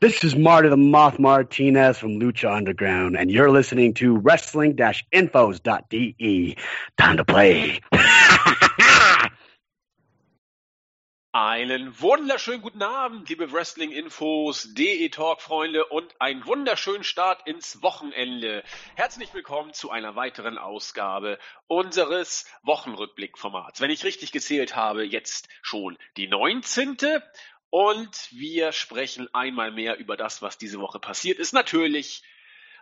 This is Marty the Moth Martinez from Lucha Underground, and you're listening to wrestling-infos.de. Time to play. Einen wunderschönen guten Abend, liebe Wrestling-Infos, DE Talk-Freunde und einen wunderschönen Start ins Wochenende. Herzlich willkommen zu einer weiteren Ausgabe unseres Wochenrückblick-Formats. Wenn ich richtig gezählt habe, jetzt schon die 19. Und wir sprechen einmal mehr über das, was diese Woche passiert ist. Natürlich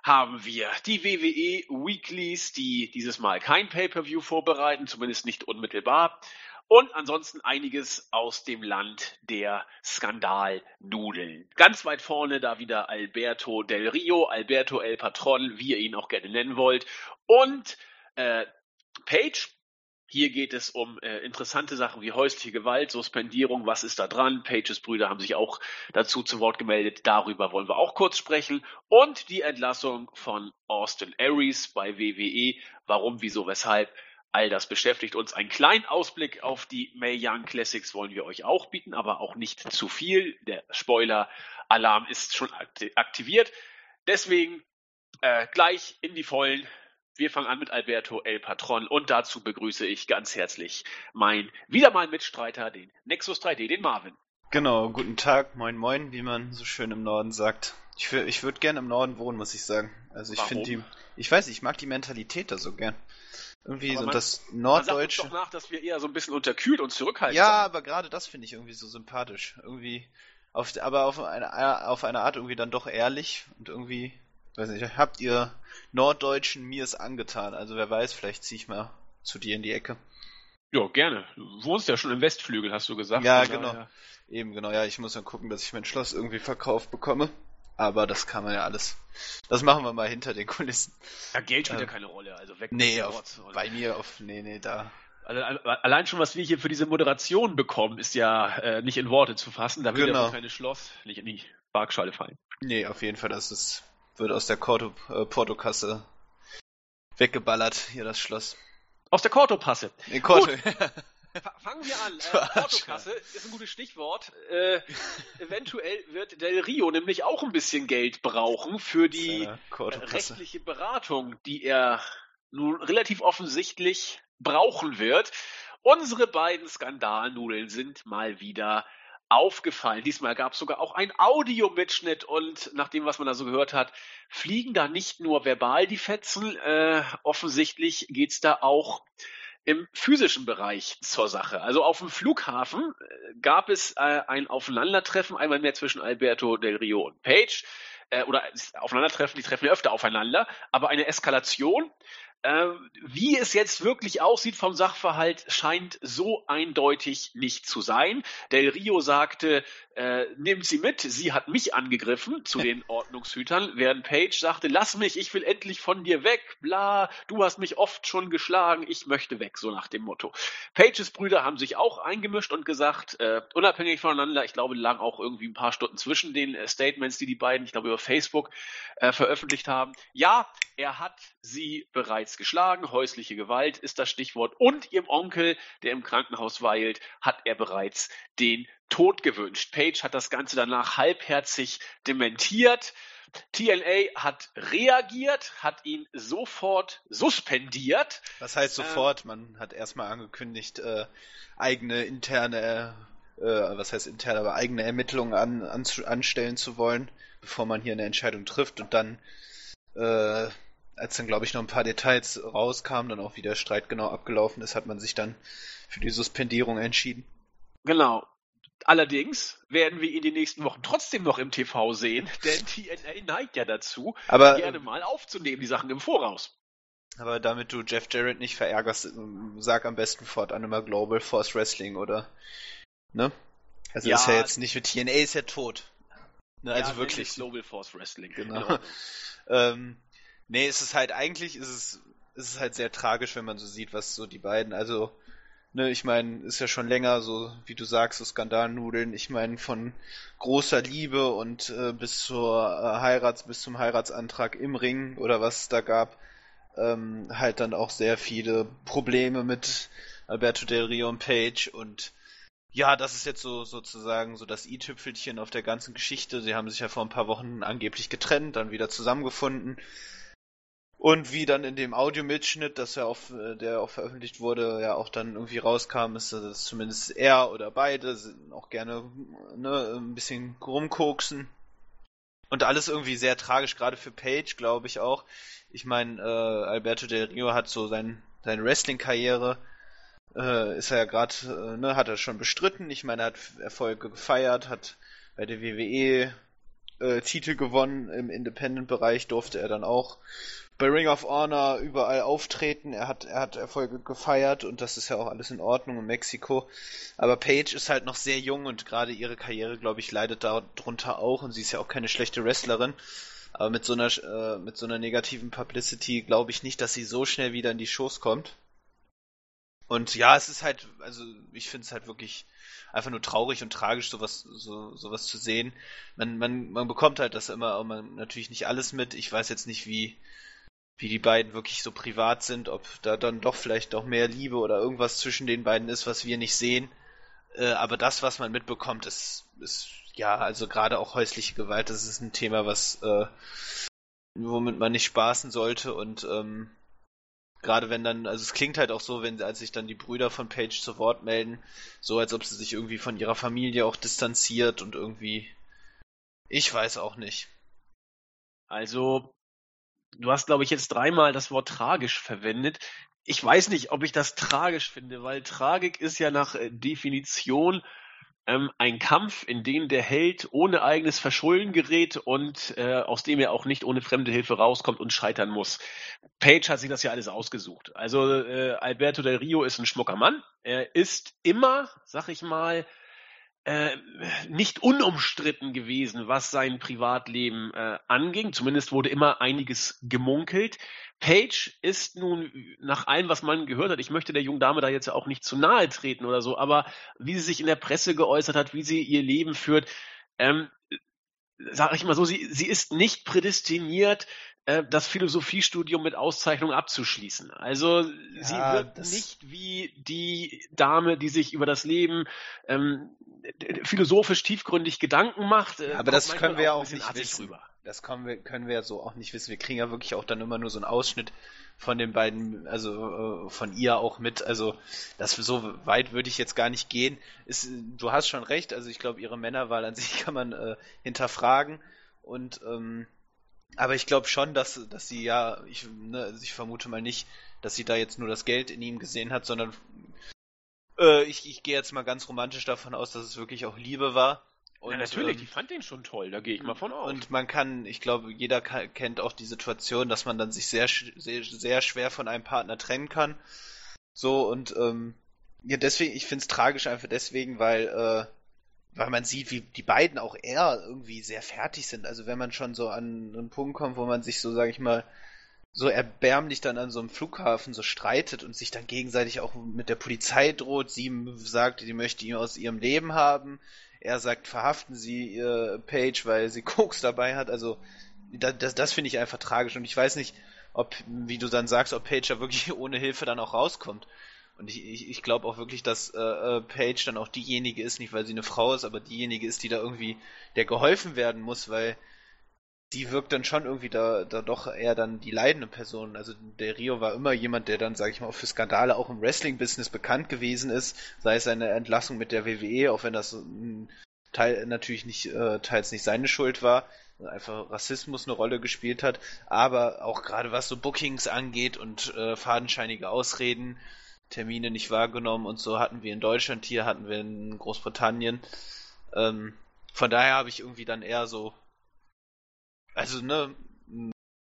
haben wir die WWE Weeklies, die dieses Mal kein Pay-per-View vorbereiten, zumindest nicht unmittelbar. Und ansonsten einiges aus dem Land der Skandalnudeln. Ganz weit vorne da wieder Alberto Del Rio, Alberto El Patron, wie ihr ihn auch gerne nennen wollt. Und äh, Page, hier geht es um äh, interessante Sachen wie häusliche Gewalt, Suspendierung, was ist da dran? Pages Brüder haben sich auch dazu zu Wort gemeldet. Darüber wollen wir auch kurz sprechen. Und die Entlassung von Austin Aries bei WWE. Warum, wieso, weshalb? All das beschäftigt uns. Ein kleinen Ausblick auf die May Young Classics wollen wir euch auch bieten, aber auch nicht zu viel. Der Spoiler-Alarm ist schon aktiviert. Deswegen äh, gleich in die Vollen. Wir fangen an mit Alberto El Patron und dazu begrüße ich ganz herzlich meinen wieder mal Mitstreiter, den Nexus 3D, den Marvin. Genau, guten Tag, moin moin, wie man so schön im Norden sagt. Ich, ich würde gerne im Norden wohnen, muss ich sagen. Also ich finde die, ich weiß, ich mag die Mentalität da so gern. Irgendwie aber so man, das Norddeutsche. Man sagt doch nach, dass wir eher so ein bisschen unterkühlt und zurückhaltend Ja, sind. aber gerade das finde ich irgendwie so sympathisch. Irgendwie, auf, aber auf eine, auf eine Art irgendwie dann doch ehrlich und irgendwie weiß nicht, habt ihr Norddeutschen mir es angetan? Also wer weiß, vielleicht ziehe ich mal zu dir in die Ecke. Ja, gerne. Du wohnst ja schon im Westflügel, hast du gesagt. Ja, genau. Ja. Eben, genau. Ja, ich muss dann gucken, dass ich mein Schloss irgendwie verkauft bekomme. Aber das kann man ja alles. Das machen wir mal hinter den Kulissen. Ja, Geld spielt ähm, ja keine Rolle. Also weg nee, auf, bei mir auf. Nee, nee, da. Also, allein schon, was wir hier für diese Moderation bekommen, ist ja äh, nicht in Worte zu fassen. Da will genau. ja das kleine Schloss nicht in die Waagschale fallen. Nee, auf jeden Fall, das ist wird aus der Porto, äh, Portokasse weggeballert, hier das Schloss. Aus der Kortopasse. Nee, Korto. Fangen wir an. Äh, Portokasse ist ein gutes Stichwort. Äh, eventuell wird Del Rio nämlich auch ein bisschen Geld brauchen für die rechtliche Beratung, die er nun relativ offensichtlich brauchen wird. Unsere beiden Skandalnudeln sind mal wieder aufgefallen. Diesmal gab es sogar auch einen Audiomitschnitt und nach dem, was man da so gehört hat, fliegen da nicht nur verbal die Fetzen, äh, offensichtlich geht's da auch im physischen Bereich zur Sache. Also auf dem Flughafen äh, gab es äh, ein Aufeinandertreffen, einmal mehr zwischen Alberto Del Rio und Page. Äh, oder aufeinandertreffen, die treffen ja öfter aufeinander, aber eine Eskalation wie es jetzt wirklich aussieht vom Sachverhalt, scheint so eindeutig nicht zu sein. Del Rio sagte, äh, nimmt sie mit, sie hat mich angegriffen zu den Ordnungshütern, während Page sagte, lass mich, ich will endlich von dir weg, bla, du hast mich oft schon geschlagen, ich möchte weg, so nach dem Motto. Pages Brüder haben sich auch eingemischt und gesagt, äh, unabhängig voneinander, ich glaube, lagen auch irgendwie ein paar Stunden zwischen den äh, Statements, die die beiden, ich glaube, über Facebook äh, veröffentlicht haben. Ja, er hat sie bereits geschlagen, häusliche Gewalt ist das Stichwort, und ihrem Onkel, der im Krankenhaus weilt, hat er bereits den Tod gewünscht. Page hat das Ganze danach halbherzig dementiert. TNA hat reagiert, hat ihn sofort suspendiert. Was heißt sofort? Ähm, Man hat erstmal angekündigt, äh, eigene interne, äh, was heißt interne, aber eigene Ermittlungen an, an, anstellen zu wollen, bevor man hier eine Entscheidung trifft und dann äh, als dann, glaube ich, noch ein paar Details rauskamen, dann auch wie der Streit genau abgelaufen ist, hat man sich dann für die Suspendierung entschieden. Genau. Allerdings werden wir ihn die nächsten Wochen trotzdem noch im TV sehen, denn TNA neigt ja dazu, aber, gerne mal aufzunehmen, die Sachen im Voraus. Aber damit du Jeff Jarrett nicht verärgerst, sag am besten fortan immer Global Force Wrestling, oder? Ne? Also ja, ist ja jetzt nicht für TNA ist ja tot. Ne, also ja, wirklich. Global Force Wrestling. Genau. ähm, Nee, es ist halt eigentlich, ist es, ist es halt sehr tragisch, wenn man so sieht, was so die beiden, also, ne, ich meine, ist ja schon länger so, wie du sagst, so Skandalnudeln, ich meine, von großer Liebe und äh, bis zur äh, Heirats, bis zum Heiratsantrag im Ring oder was es da gab, ähm, halt dann auch sehr viele Probleme mit Alberto Del Rio und Page und ja, das ist jetzt so sozusagen so das i-Tüpfelchen auf der ganzen Geschichte. Sie haben sich ja vor ein paar Wochen angeblich getrennt, dann wieder zusammengefunden. Und wie dann in dem Audiomitschnitt, das ja auf, äh, der auch veröffentlicht wurde, ja auch dann irgendwie rauskam, ist, dass zumindest er oder beide auch gerne ne, ein bisschen rumkoksen. Und alles irgendwie sehr tragisch, gerade für Page, glaube ich auch. Ich meine, äh, Alberto Del Rio hat so sein, seine Wrestling-Karriere äh, ist er ja gerade, äh, ne, hat er schon bestritten. Ich meine, er hat Erfolge gefeiert, hat bei der WWE äh, Titel gewonnen. Im Independent-Bereich durfte er dann auch bei Ring of Honor überall auftreten. Er hat, er hat Erfolge gefeiert und das ist ja auch alles in Ordnung in Mexiko. Aber Paige ist halt noch sehr jung und gerade ihre Karriere, glaube ich, leidet darunter auch und sie ist ja auch keine schlechte Wrestlerin. Aber mit so einer, äh, mit so einer negativen Publicity glaube ich nicht, dass sie so schnell wieder in die Shows kommt. Und ja, es ist halt, also ich finde es halt wirklich einfach nur traurig und tragisch, sowas, so, sowas zu sehen. Man, man, man bekommt halt das immer, man natürlich nicht alles mit. Ich weiß jetzt nicht, wie, wie die beiden wirklich so privat sind, ob da dann doch vielleicht doch mehr Liebe oder irgendwas zwischen den beiden ist, was wir nicht sehen. Äh, aber das, was man mitbekommt, ist, ist ja, also gerade auch häusliche Gewalt, das ist ein Thema, was äh, womit man nicht spaßen sollte und ähm, Gerade wenn dann, also es klingt halt auch so, wenn als sich dann die Brüder von Paige zu Wort melden, so als ob sie sich irgendwie von ihrer Familie auch distanziert und irgendwie. Ich weiß auch nicht. Also, du hast, glaube ich, jetzt dreimal das Wort tragisch verwendet. Ich weiß nicht, ob ich das tragisch finde, weil Tragik ist ja nach äh, Definition ähm, ein Kampf, in dem der Held ohne eigenes Verschulden gerät und äh, aus dem er auch nicht ohne fremde Hilfe rauskommt und scheitern muss. Page hat sich das ja alles ausgesucht. Also äh, Alberto del Rio ist ein schmucker Mann. Er ist immer, sag ich mal, äh, nicht unumstritten gewesen, was sein Privatleben äh, anging. Zumindest wurde immer einiges gemunkelt. Page ist nun nach allem, was man gehört hat, ich möchte der jungen Dame da jetzt ja auch nicht zu nahe treten oder so, aber wie sie sich in der Presse geäußert hat, wie sie ihr Leben führt, ähm, sag ich mal so, sie, sie ist nicht prädestiniert, das Philosophiestudium mit Auszeichnung abzuschließen. Also ja, sie wird nicht wie die Dame, die sich über das Leben ähm, philosophisch tiefgründig Gedanken macht. Äh, aber das können wir ja auch nicht wissen. Rüber. Das können wir, können wir ja so auch nicht wissen. Wir kriegen ja wirklich auch dann immer nur so einen Ausschnitt von den beiden, also äh, von ihr auch mit. Also das so weit würde ich jetzt gar nicht gehen. Ist, du hast schon recht. Also ich glaube, ihre Männerwahl an sich kann man äh, hinterfragen und ähm, aber ich glaube schon, dass, dass sie ja, ich, ne, also ich vermute mal nicht, dass sie da jetzt nur das Geld in ihm gesehen hat, sondern äh, ich, ich gehe jetzt mal ganz romantisch davon aus, dass es wirklich auch Liebe war. Und, ja, natürlich, ähm, die fand den schon toll, da gehe ich mal von aus. Und man kann, ich glaube, jeder kann, kennt auch die Situation, dass man dann sich sehr, sehr, sehr schwer von einem Partner trennen kann. So, und ähm, ja, deswegen, ich finde es tragisch einfach deswegen, weil äh, weil man sieht, wie die beiden auch eher irgendwie sehr fertig sind. Also wenn man schon so an einen Punkt kommt, wo man sich so, sag ich mal, so erbärmlich dann an so einem Flughafen so streitet und sich dann gegenseitig auch mit der Polizei droht. Sie sagt, sie möchte ihn aus ihrem Leben haben. Er sagt, verhaften Sie ihr Page, weil sie Koks dabei hat. Also das, das, das finde ich einfach tragisch und ich weiß nicht, ob, wie du dann sagst, ob Page da wirklich ohne Hilfe dann auch rauskommt. Und ich, ich, ich glaube auch wirklich, dass äh, äh, Paige dann auch diejenige ist, nicht weil sie eine Frau ist, aber diejenige ist, die da irgendwie, der geholfen werden muss, weil die wirkt dann schon irgendwie da, da doch eher dann die leidende Person. Also der Rio war immer jemand, der dann, sage ich mal, für Skandale auch im Wrestling-Business bekannt gewesen ist, sei es seine Entlassung mit der WWE, auch wenn das ein Teil natürlich nicht, äh, teils nicht seine Schuld war, einfach Rassismus eine Rolle gespielt hat, aber auch gerade was so Bookings angeht und äh, fadenscheinige Ausreden, Termine nicht wahrgenommen und so hatten wir in Deutschland, hier hatten wir in Großbritannien. Ähm, von daher habe ich irgendwie dann eher so, also ne,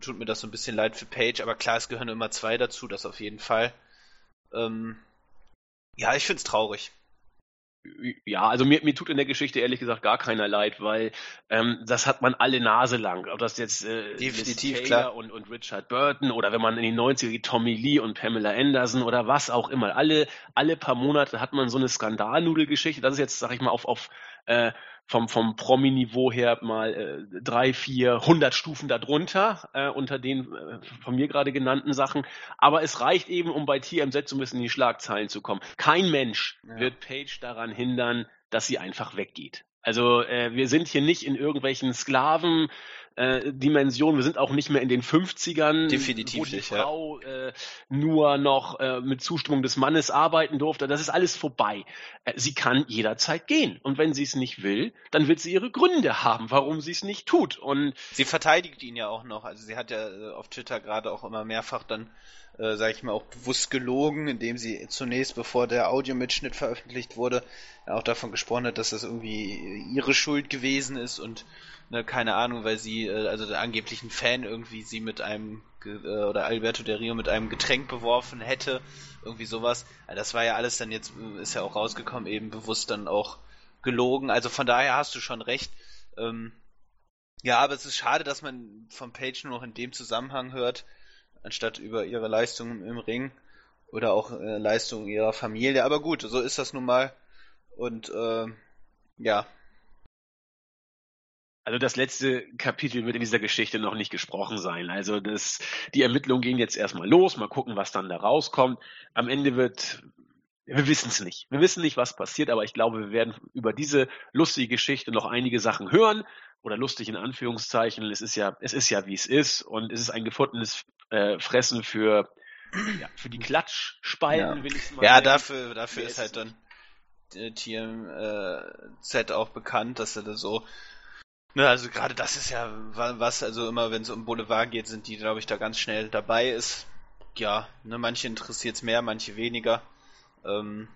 tut mir das so ein bisschen leid für Page, aber klar, es gehören immer zwei dazu, das auf jeden Fall. Ähm, ja, ich finde es traurig. Ja, also mir, mir tut in der Geschichte ehrlich gesagt gar keiner leid, weil ähm, das hat man alle Nase lang. Ob das jetzt äh, Definitiv, klar. Und, und Richard Burton oder wenn man in die 90er geht, Tommy Lee und Pamela Anderson oder was auch immer. Alle, alle paar Monate hat man so eine Skandalnudelgeschichte. Das ist jetzt, sag ich mal, auf, auf äh, vom, vom Promi-Niveau her mal äh, drei, vier, hundert Stufen darunter, äh, unter den äh, von mir gerade genannten Sachen. Aber es reicht eben, um bei TMZ so ein bisschen in die Schlagzeilen zu kommen. Kein Mensch ja. wird Page daran hindern, dass sie einfach weggeht. Also äh, wir sind hier nicht in irgendwelchen Sklaven äh, Dimension. Wir sind auch nicht mehr in den 50ern, Definitiv wo die nicht, Frau ja. äh, nur noch äh, mit Zustimmung des Mannes arbeiten durfte. Das ist alles vorbei. Äh, sie kann jederzeit gehen. Und wenn sie es nicht will, dann wird sie ihre Gründe haben, warum sie es nicht tut. Und sie verteidigt ihn ja auch noch. Also sie hat ja äh, auf Twitter gerade auch immer mehrfach dann äh, sage ich mal, auch bewusst gelogen, indem sie zunächst, bevor der Audiomitschnitt veröffentlicht wurde, auch davon gesprochen hat, dass das irgendwie ihre Schuld gewesen ist und ne, keine Ahnung, weil sie, äh, also der angeblichen Fan irgendwie sie mit einem äh, oder Alberto Del Rio mit einem Getränk beworfen hätte, irgendwie sowas. Das war ja alles dann jetzt, äh, ist ja auch rausgekommen, eben bewusst dann auch gelogen. Also von daher hast du schon recht. Ähm, ja, aber es ist schade, dass man von Page nur noch in dem Zusammenhang hört, anstatt über ihre Leistungen im Ring oder auch äh, Leistungen ihrer Familie. Aber gut, so ist das nun mal. Und äh, ja. Also das letzte Kapitel wird in dieser Geschichte noch nicht gesprochen sein. Also das, die Ermittlungen gehen jetzt erstmal los, mal gucken, was dann da rauskommt. Am Ende wird, wir wissen es nicht. Wir wissen nicht, was passiert, aber ich glaube, wir werden über diese lustige Geschichte noch einige Sachen hören oder lustig in Anführungszeichen. Es ist ja, es ist ja wie es ist und es ist ein gefundenes äh, Fressen für ja, für die Klatschspalten ja. will ich mal. Ja, nennen. dafür, dafür ist halt dann äh, TMZ auch bekannt, dass er da so Ne, also gerade das ist ja was, also immer wenn es um Boulevard geht, sind die, glaube ich, da ganz schnell dabei ist. Ja, ne, manche interessiert es mehr, manche weniger. Ähm,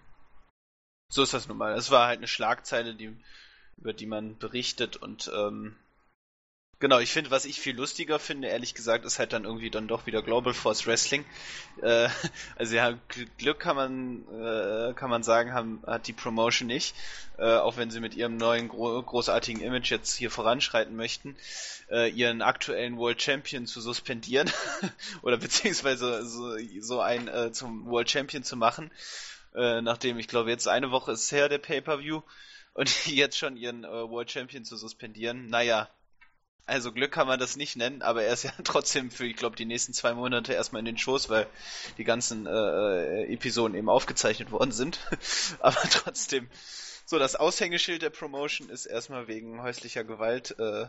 so ist das nun mal. Es war halt eine Schlagzeile, die, über die man berichtet und ähm, Genau, ich finde, was ich viel lustiger finde, ehrlich gesagt, ist halt dann irgendwie dann doch wieder Global Force Wrestling. Äh, also ja, Glück kann man äh, kann man sagen, haben, hat die Promotion nicht, äh, auch wenn sie mit ihrem neuen gro großartigen Image jetzt hier voranschreiten möchten, äh, ihren aktuellen World Champion zu suspendieren oder beziehungsweise so, so ein äh, zum World Champion zu machen, äh, nachdem ich glaube jetzt eine Woche ist her der Pay-per-View und jetzt schon ihren World Champion zu suspendieren. Naja, also Glück kann man das nicht nennen, aber er ist ja trotzdem für, ich glaube, die nächsten zwei Monate erstmal in den Schoß, weil die ganzen äh, äh Episoden eben aufgezeichnet worden sind. aber trotzdem, so das Aushängeschild der Promotion ist erstmal wegen häuslicher Gewalt äh,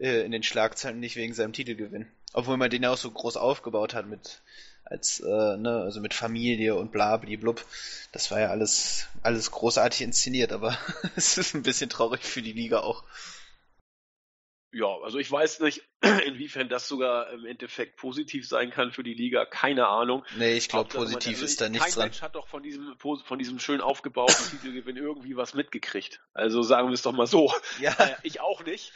äh, in den Schlagzeilen, nicht wegen seinem Titelgewinn. Obwohl man den ja auch so groß aufgebaut hat mit als äh, ne, also mit Familie und bla blub. Das war ja alles alles großartig inszeniert, aber es ist ein bisschen traurig für die Liga auch. Ja, also ich weiß nicht, inwiefern das sogar im Endeffekt positiv sein kann für die Liga. Keine Ahnung. Nee, ich glaube, positiv also ist da nichts dran. Kein Mensch hat doch von diesem, von diesem schön aufgebauten Titelgewinn irgendwie was mitgekriegt. Also sagen wir es doch mal so. Ja. Äh, ich auch nicht.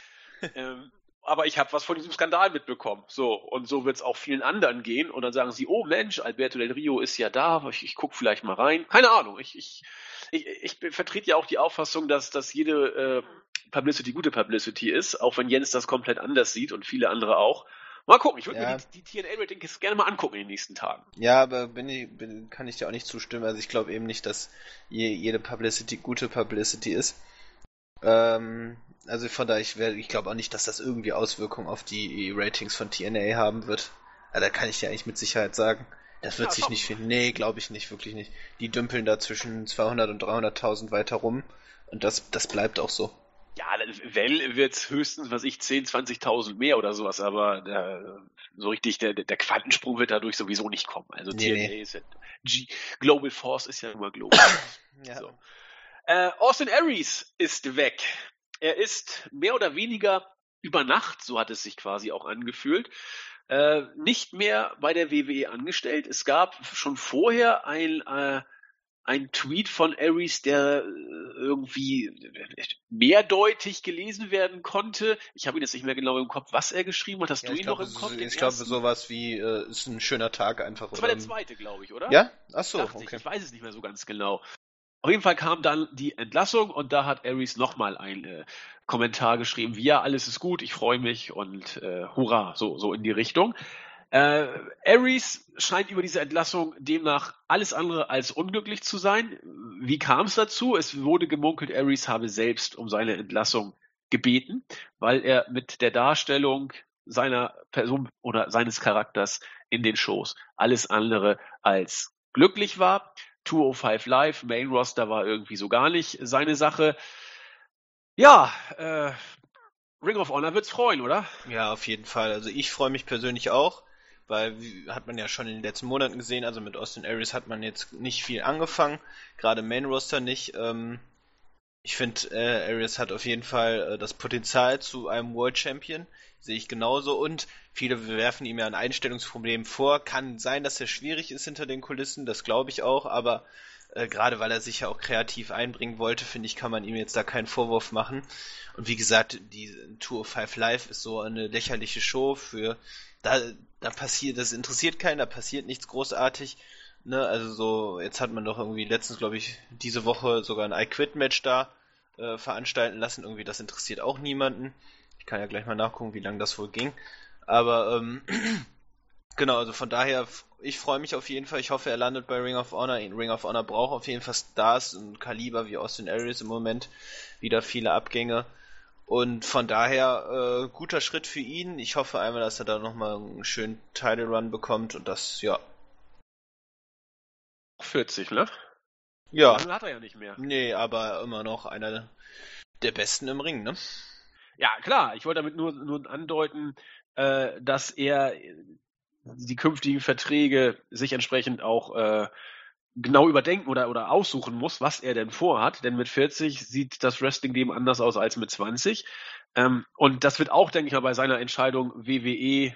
ähm, aber ich habe was von diesem Skandal mitbekommen. So, und so wird es auch vielen anderen gehen. Und dann sagen sie, oh Mensch, Alberto Del Rio ist ja da, ich, ich gucke vielleicht mal rein. Keine Ahnung. Ich, ich, ich, ich vertrete ja auch die Auffassung, dass, dass jede äh, Publicity gute Publicity ist, auch wenn Jens das komplett anders sieht und viele andere auch. Mal gucken, ich würde ja. mir die, die TNA-Ratings gerne mal angucken in den nächsten Tagen. Ja, aber bin ich, bin, kann ich dir auch nicht zustimmen. Also ich glaube eben nicht, dass je, jede Publicity gute Publicity ist. Ähm, also von daher, ich, ich glaube auch nicht, dass das irgendwie Auswirkungen auf die Ratings von TNA haben wird. Ja, da kann ich dir eigentlich mit Sicherheit sagen. Das wird ja, sich nicht finden. Nee, glaube ich nicht, wirklich nicht. Die dümpeln da zwischen 200 und 300.000 weiter rum. Und das, das bleibt auch so. Ja, Well wird höchstens, was ich, 10.000, 20.000 mehr oder sowas, aber der, so richtig, der, der Quantensprung wird dadurch sowieso nicht kommen. Also nee, TNA nee. ist ja, G, Global Force ist ja immer global. ja. So. Äh, Austin Aries ist weg. Er ist mehr oder weniger über Nacht, so hat es sich quasi auch angefühlt, äh, nicht mehr bei der WWE angestellt. Es gab schon vorher ein äh, ein Tweet von Aries, der äh, irgendwie mehrdeutig gelesen werden konnte. Ich habe ihn jetzt nicht mehr genau im Kopf, was er geschrieben hat. Hast ja, du ihn glaub, noch im Kopf? Ich glaube sowas wie äh, ist ein schöner Tag einfach. Das war der zweite, glaube ich, oder? Ja? Ach so, okay. Ich. ich weiß es nicht mehr so ganz genau. Auf jeden Fall kam dann die Entlassung und da hat Aries nochmal ein äh, Kommentar geschrieben, wie ja, alles ist gut, ich freue mich und äh, hurra, so, so in die Richtung. Äh, Aries scheint über diese Entlassung demnach alles andere als unglücklich zu sein. Wie kam es dazu? Es wurde gemunkelt, Aries habe selbst um seine Entlassung gebeten, weil er mit der Darstellung seiner Person oder seines Charakters in den Shows alles andere als glücklich war. 205 Live, Main Roster war irgendwie so gar nicht seine Sache. Ja, äh, Ring of Honor wird's freuen, oder? Ja, auf jeden Fall. Also ich freue mich persönlich auch, weil hat man ja schon in den letzten Monaten gesehen, also mit Austin Aries hat man jetzt nicht viel angefangen, gerade Main Roster nicht. Ähm, ich finde, äh, Aries hat auf jeden Fall äh, das Potenzial zu einem World Champion, sehe ich genauso und viele werfen ihm ja ein Einstellungsproblem vor. Kann sein, dass er schwierig ist hinter den Kulissen, das glaube ich auch, aber äh, gerade weil er sich ja auch kreativ einbringen wollte, finde ich, kann man ihm jetzt da keinen Vorwurf machen. Und wie gesagt, die Tour of Five Live ist so eine lächerliche Show für da, da passiert, das interessiert keinen, da passiert nichts großartig. Ne, also so, jetzt hat man doch irgendwie letztens, glaube ich, diese Woche sogar ein I Quit Match da äh, veranstalten lassen. Irgendwie, das interessiert auch niemanden. Ich kann ja gleich mal nachgucken, wie lange das wohl ging. Aber ähm, genau, also von daher ich freue mich auf jeden Fall. Ich hoffe, er landet bei Ring of Honor. Ring of Honor braucht auf jeden Fall Stars und Kaliber wie Austin Aries im Moment. Wieder viele Abgänge. Und von daher, äh, guter Schritt für ihn. Ich hoffe einmal, dass er da nochmal einen schönen Title Run bekommt und das, ja. 40, ne? Ja. Dann hat er ja nicht mehr. Nee, aber immer noch einer der Besten im Ring, ne? Ja, klar. Ich wollte damit nur, nur andeuten, äh, dass er die künftigen Verträge sich entsprechend auch äh, genau überdenken oder, oder aussuchen muss, was er denn vorhat. Denn mit 40 sieht das Wrestling-Leben anders aus als mit 20. Ähm, und das wird auch, denke ich mal, bei seiner Entscheidung WWE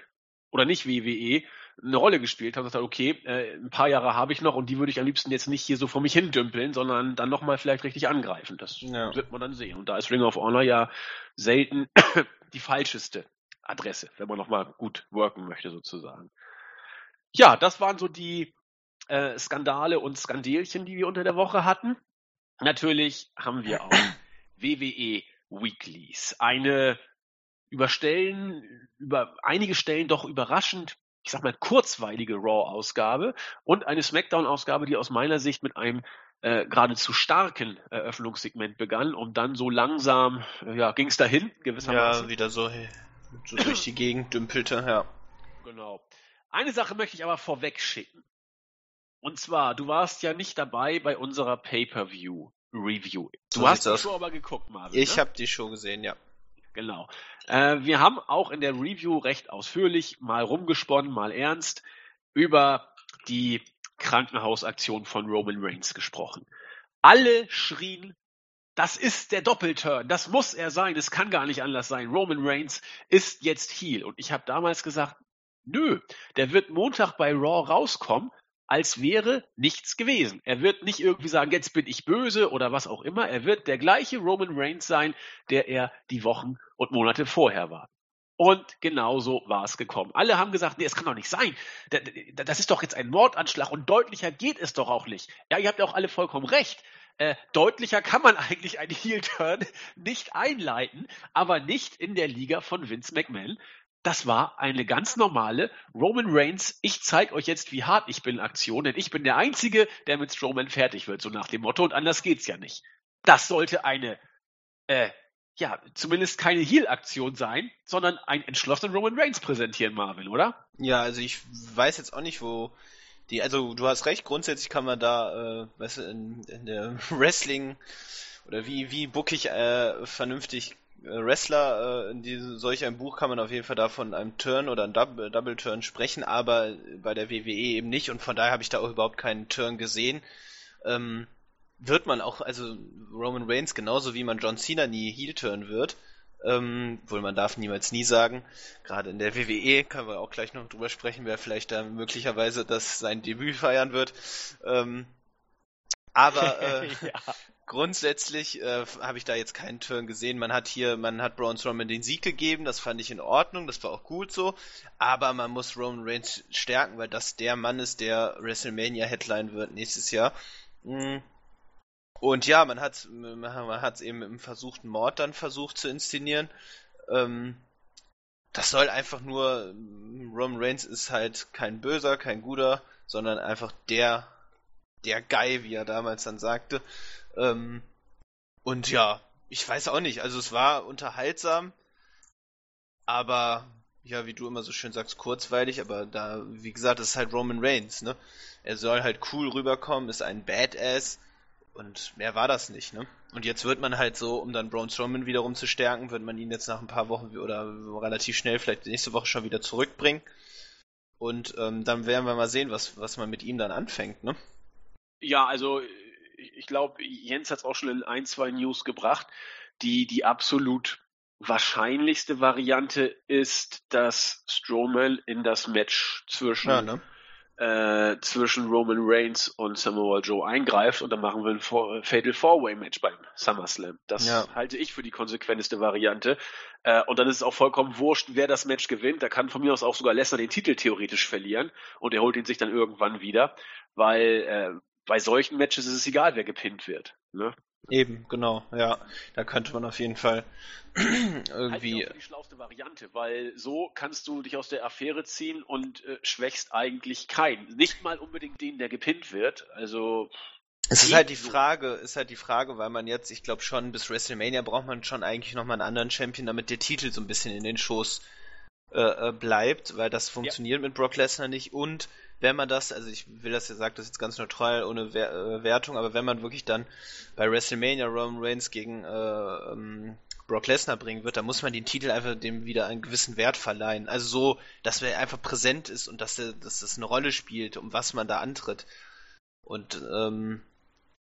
oder nicht WWE eine Rolle gespielt haben. Gesagt, okay, äh, ein paar Jahre habe ich noch und die würde ich am liebsten jetzt nicht hier so vor mich hin dümpeln, sondern dann nochmal vielleicht richtig angreifen. Das ja. wird man dann sehen. Und da ist Ring of Honor ja selten die falscheste Adresse, wenn man nochmal gut worken möchte sozusagen. Ja, das waren so die äh, Skandale und Skandelchen, die wir unter der Woche hatten. Natürlich haben wir auch WWE Weeklies. Eine über Stellen, über einige Stellen doch überraschend, ich sag mal, kurzweilige Raw-Ausgabe und eine SmackDown-Ausgabe, die aus meiner Sicht mit einem äh, geradezu starken Eröffnungssegment begann und dann so langsam, äh, ja, ging es dahin, gewissermaßen. Ja, wieder so so durch die Gegend dümpelte, ja. Genau. Eine Sache möchte ich aber vorweg schicken. Und zwar, du warst ja nicht dabei bei unserer Pay-per-View Review. Du so hast die Show aber geguckt, Marvin. Ich ne? habe die Show gesehen, ja. Genau. Äh, wir haben auch in der Review recht ausführlich, mal rumgesponnen, mal ernst, über die Krankenhausaktion von Roman Reigns gesprochen. Alle schrien das ist der Doppelturn. Das muss er sein. Es kann gar nicht anders sein. Roman Reigns ist jetzt Heel. Und ich habe damals gesagt, nö, der wird Montag bei Raw rauskommen, als wäre nichts gewesen. Er wird nicht irgendwie sagen, jetzt bin ich böse oder was auch immer. Er wird der gleiche Roman Reigns sein, der er die Wochen und Monate vorher war. Und genauso war es gekommen. Alle haben gesagt, nee, es kann doch nicht sein. Das ist doch jetzt ein Mordanschlag und deutlicher geht es doch auch nicht. Ja, ihr habt ja auch alle vollkommen recht. Äh, deutlicher kann man eigentlich einen Heel-Turn nicht einleiten, aber nicht in der Liga von Vince McMahon. Das war eine ganz normale Roman Reigns, ich zeige euch jetzt, wie hart ich bin, Aktion, denn ich bin der Einzige, der mit Strowman fertig wird, so nach dem Motto, und anders geht's ja nicht. Das sollte eine, äh, ja, zumindest keine Heal-Aktion sein, sondern ein entschlossenen Roman Reigns präsentieren, Marvin, oder? Ja, also ich weiß jetzt auch nicht, wo die, also du hast recht, grundsätzlich kann man da, äh, weißt du, in, in der Wrestling oder wie, wie book ich äh, vernünftig äh, Wrestler, äh, in diesem, solch einem Buch kann man auf jeden Fall da von einem Turn oder einem Double, Double Turn sprechen, aber bei der WWE eben nicht und von daher habe ich da auch überhaupt keinen Turn gesehen. Ähm, wird man auch, also Roman Reigns genauso wie man John Cena nie Heel Turn wird, ähm, wohl man darf niemals nie sagen. Gerade in der WWE können wir auch gleich noch drüber sprechen, wer vielleicht da möglicherweise das sein Debüt feiern wird. Ähm, aber äh, ja. grundsätzlich äh, habe ich da jetzt keinen Turn gesehen. Man hat hier, man hat Braun Strowman den Sieg gegeben, das fand ich in Ordnung, das war auch gut so. Aber man muss Roman Reigns stärken, weil das der Mann ist, der WrestleMania Headline wird nächstes Jahr. Mhm. Und ja, man hat man hat es eben im versuchten Mord dann versucht zu inszenieren. Ähm, das soll einfach nur, Roman Reigns ist halt kein Böser, kein Guter, sondern einfach der, der Guy, wie er damals dann sagte. Ähm, und ja, ich weiß auch nicht, also es war unterhaltsam, aber ja, wie du immer so schön sagst, kurzweilig, aber da, wie gesagt, das ist halt Roman Reigns, ne? Er soll halt cool rüberkommen, ist ein Badass und mehr war das nicht, ne? Und jetzt wird man halt so, um dann Braun Strowman wiederum zu stärken, wird man ihn jetzt nach ein paar Wochen oder relativ schnell, vielleicht nächste Woche schon wieder zurückbringen. Und ähm, dann werden wir mal sehen, was, was man mit ihm dann anfängt, ne? Ja, also ich glaube, Jens hat es auch schon in ein, zwei News gebracht. Die, die absolut wahrscheinlichste Variante ist, dass Strowman in das Match zwischen, ja, ne? Äh, zwischen Roman Reigns und Samoa Joe eingreift und dann machen wir ein Four, Fatal Four-Way Match beim SummerSlam. Das ja. halte ich für die konsequenteste Variante. Äh, und dann ist es auch vollkommen wurscht, wer das Match gewinnt. Da kann von mir aus auch sogar Lesnar den Titel theoretisch verlieren und er holt ihn sich dann irgendwann wieder, weil äh, bei solchen Matches ist es egal, wer gepinnt wird. Ne? Eben, genau, ja. Da könnte man auf jeden Fall irgendwie. Halt die schlauste Variante, weil so kannst du dich aus der Affäre ziehen und äh, schwächst eigentlich keinen. Nicht mal unbedingt den, der gepinnt wird. Also. Es ist halt die Frage, ist halt die Frage, weil man jetzt, ich glaube schon, bis WrestleMania braucht man schon eigentlich nochmal einen anderen Champion, damit der Titel so ein bisschen in den Schoß äh, äh bleibt, weil das funktioniert ja. mit Brock Lesnar nicht und wenn man das, also ich will das ja sagen, das ist jetzt ganz neutral, ohne äh, Wertung, aber wenn man wirklich dann bei WrestleMania Roman Reigns gegen äh, ähm, Brock Lesnar bringen wird, dann muss man den Titel einfach dem wieder einen gewissen Wert verleihen. Also so, dass er einfach präsent ist und dass, er, dass das eine Rolle spielt, um was man da antritt. Und ähm,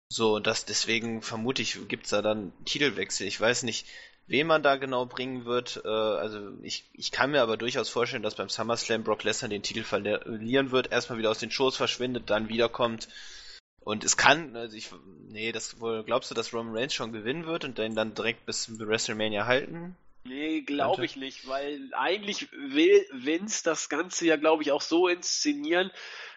so, das deswegen vermute ich, gibt es da dann Titelwechsel. Ich weiß nicht, wen man da genau bringen wird. Äh, also ich, ich kann mir aber durchaus vorstellen, dass beim SummerSlam Brock Lesnar den Titel verlieren wird, erstmal wieder aus den Shows verschwindet, dann wiederkommt. Und es kann, also ich, nee, das wohl, glaubst du, dass Roman Reigns schon gewinnen wird und den dann direkt bis WrestleMania halten? Nee, glaube ich nicht, weil eigentlich will Vince das Ganze ja, glaube ich, auch so inszenieren,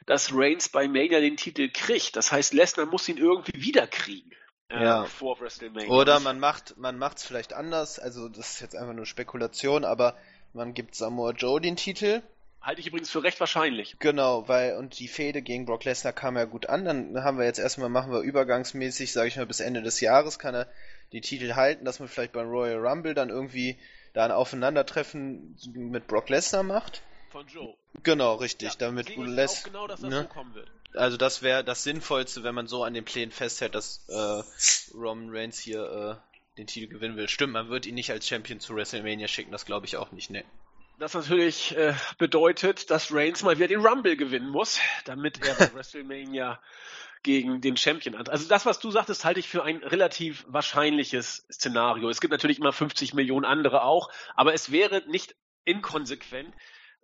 dass Reigns bei Mania den Titel kriegt. Das heißt, Lesnar muss ihn irgendwie wiederkriegen äh, ja. vor WrestleMania. Oder man macht man macht's vielleicht anders, also das ist jetzt einfach nur Spekulation, aber man gibt Samoa Joe den Titel. Halte ich übrigens für recht wahrscheinlich. Genau, weil und die Fehde gegen Brock Lesnar kam ja gut an, dann haben wir jetzt erstmal machen wir übergangsmäßig, sage ich mal bis Ende des Jahres kann er die Titel halten, dass man vielleicht beim Royal Rumble dann irgendwie da ein Aufeinandertreffen mit Brock Lesnar macht. Von Joe. Genau, richtig, ja, damit Les genau, dass das ne? so kommen wird also das wäre das Sinnvollste, wenn man so an den Plänen festhält, dass äh, Roman Reigns hier äh, den Titel gewinnen will. Stimmt, man wird ihn nicht als Champion zu WrestleMania schicken, das glaube ich auch nicht, ne. Das natürlich äh, bedeutet, dass Reigns mal wieder den Rumble gewinnen muss, damit er bei WrestleMania gegen den Champion an. Also das, was du sagtest, halte ich für ein relativ wahrscheinliches Szenario. Es gibt natürlich immer 50 Millionen andere auch, aber es wäre nicht inkonsequent,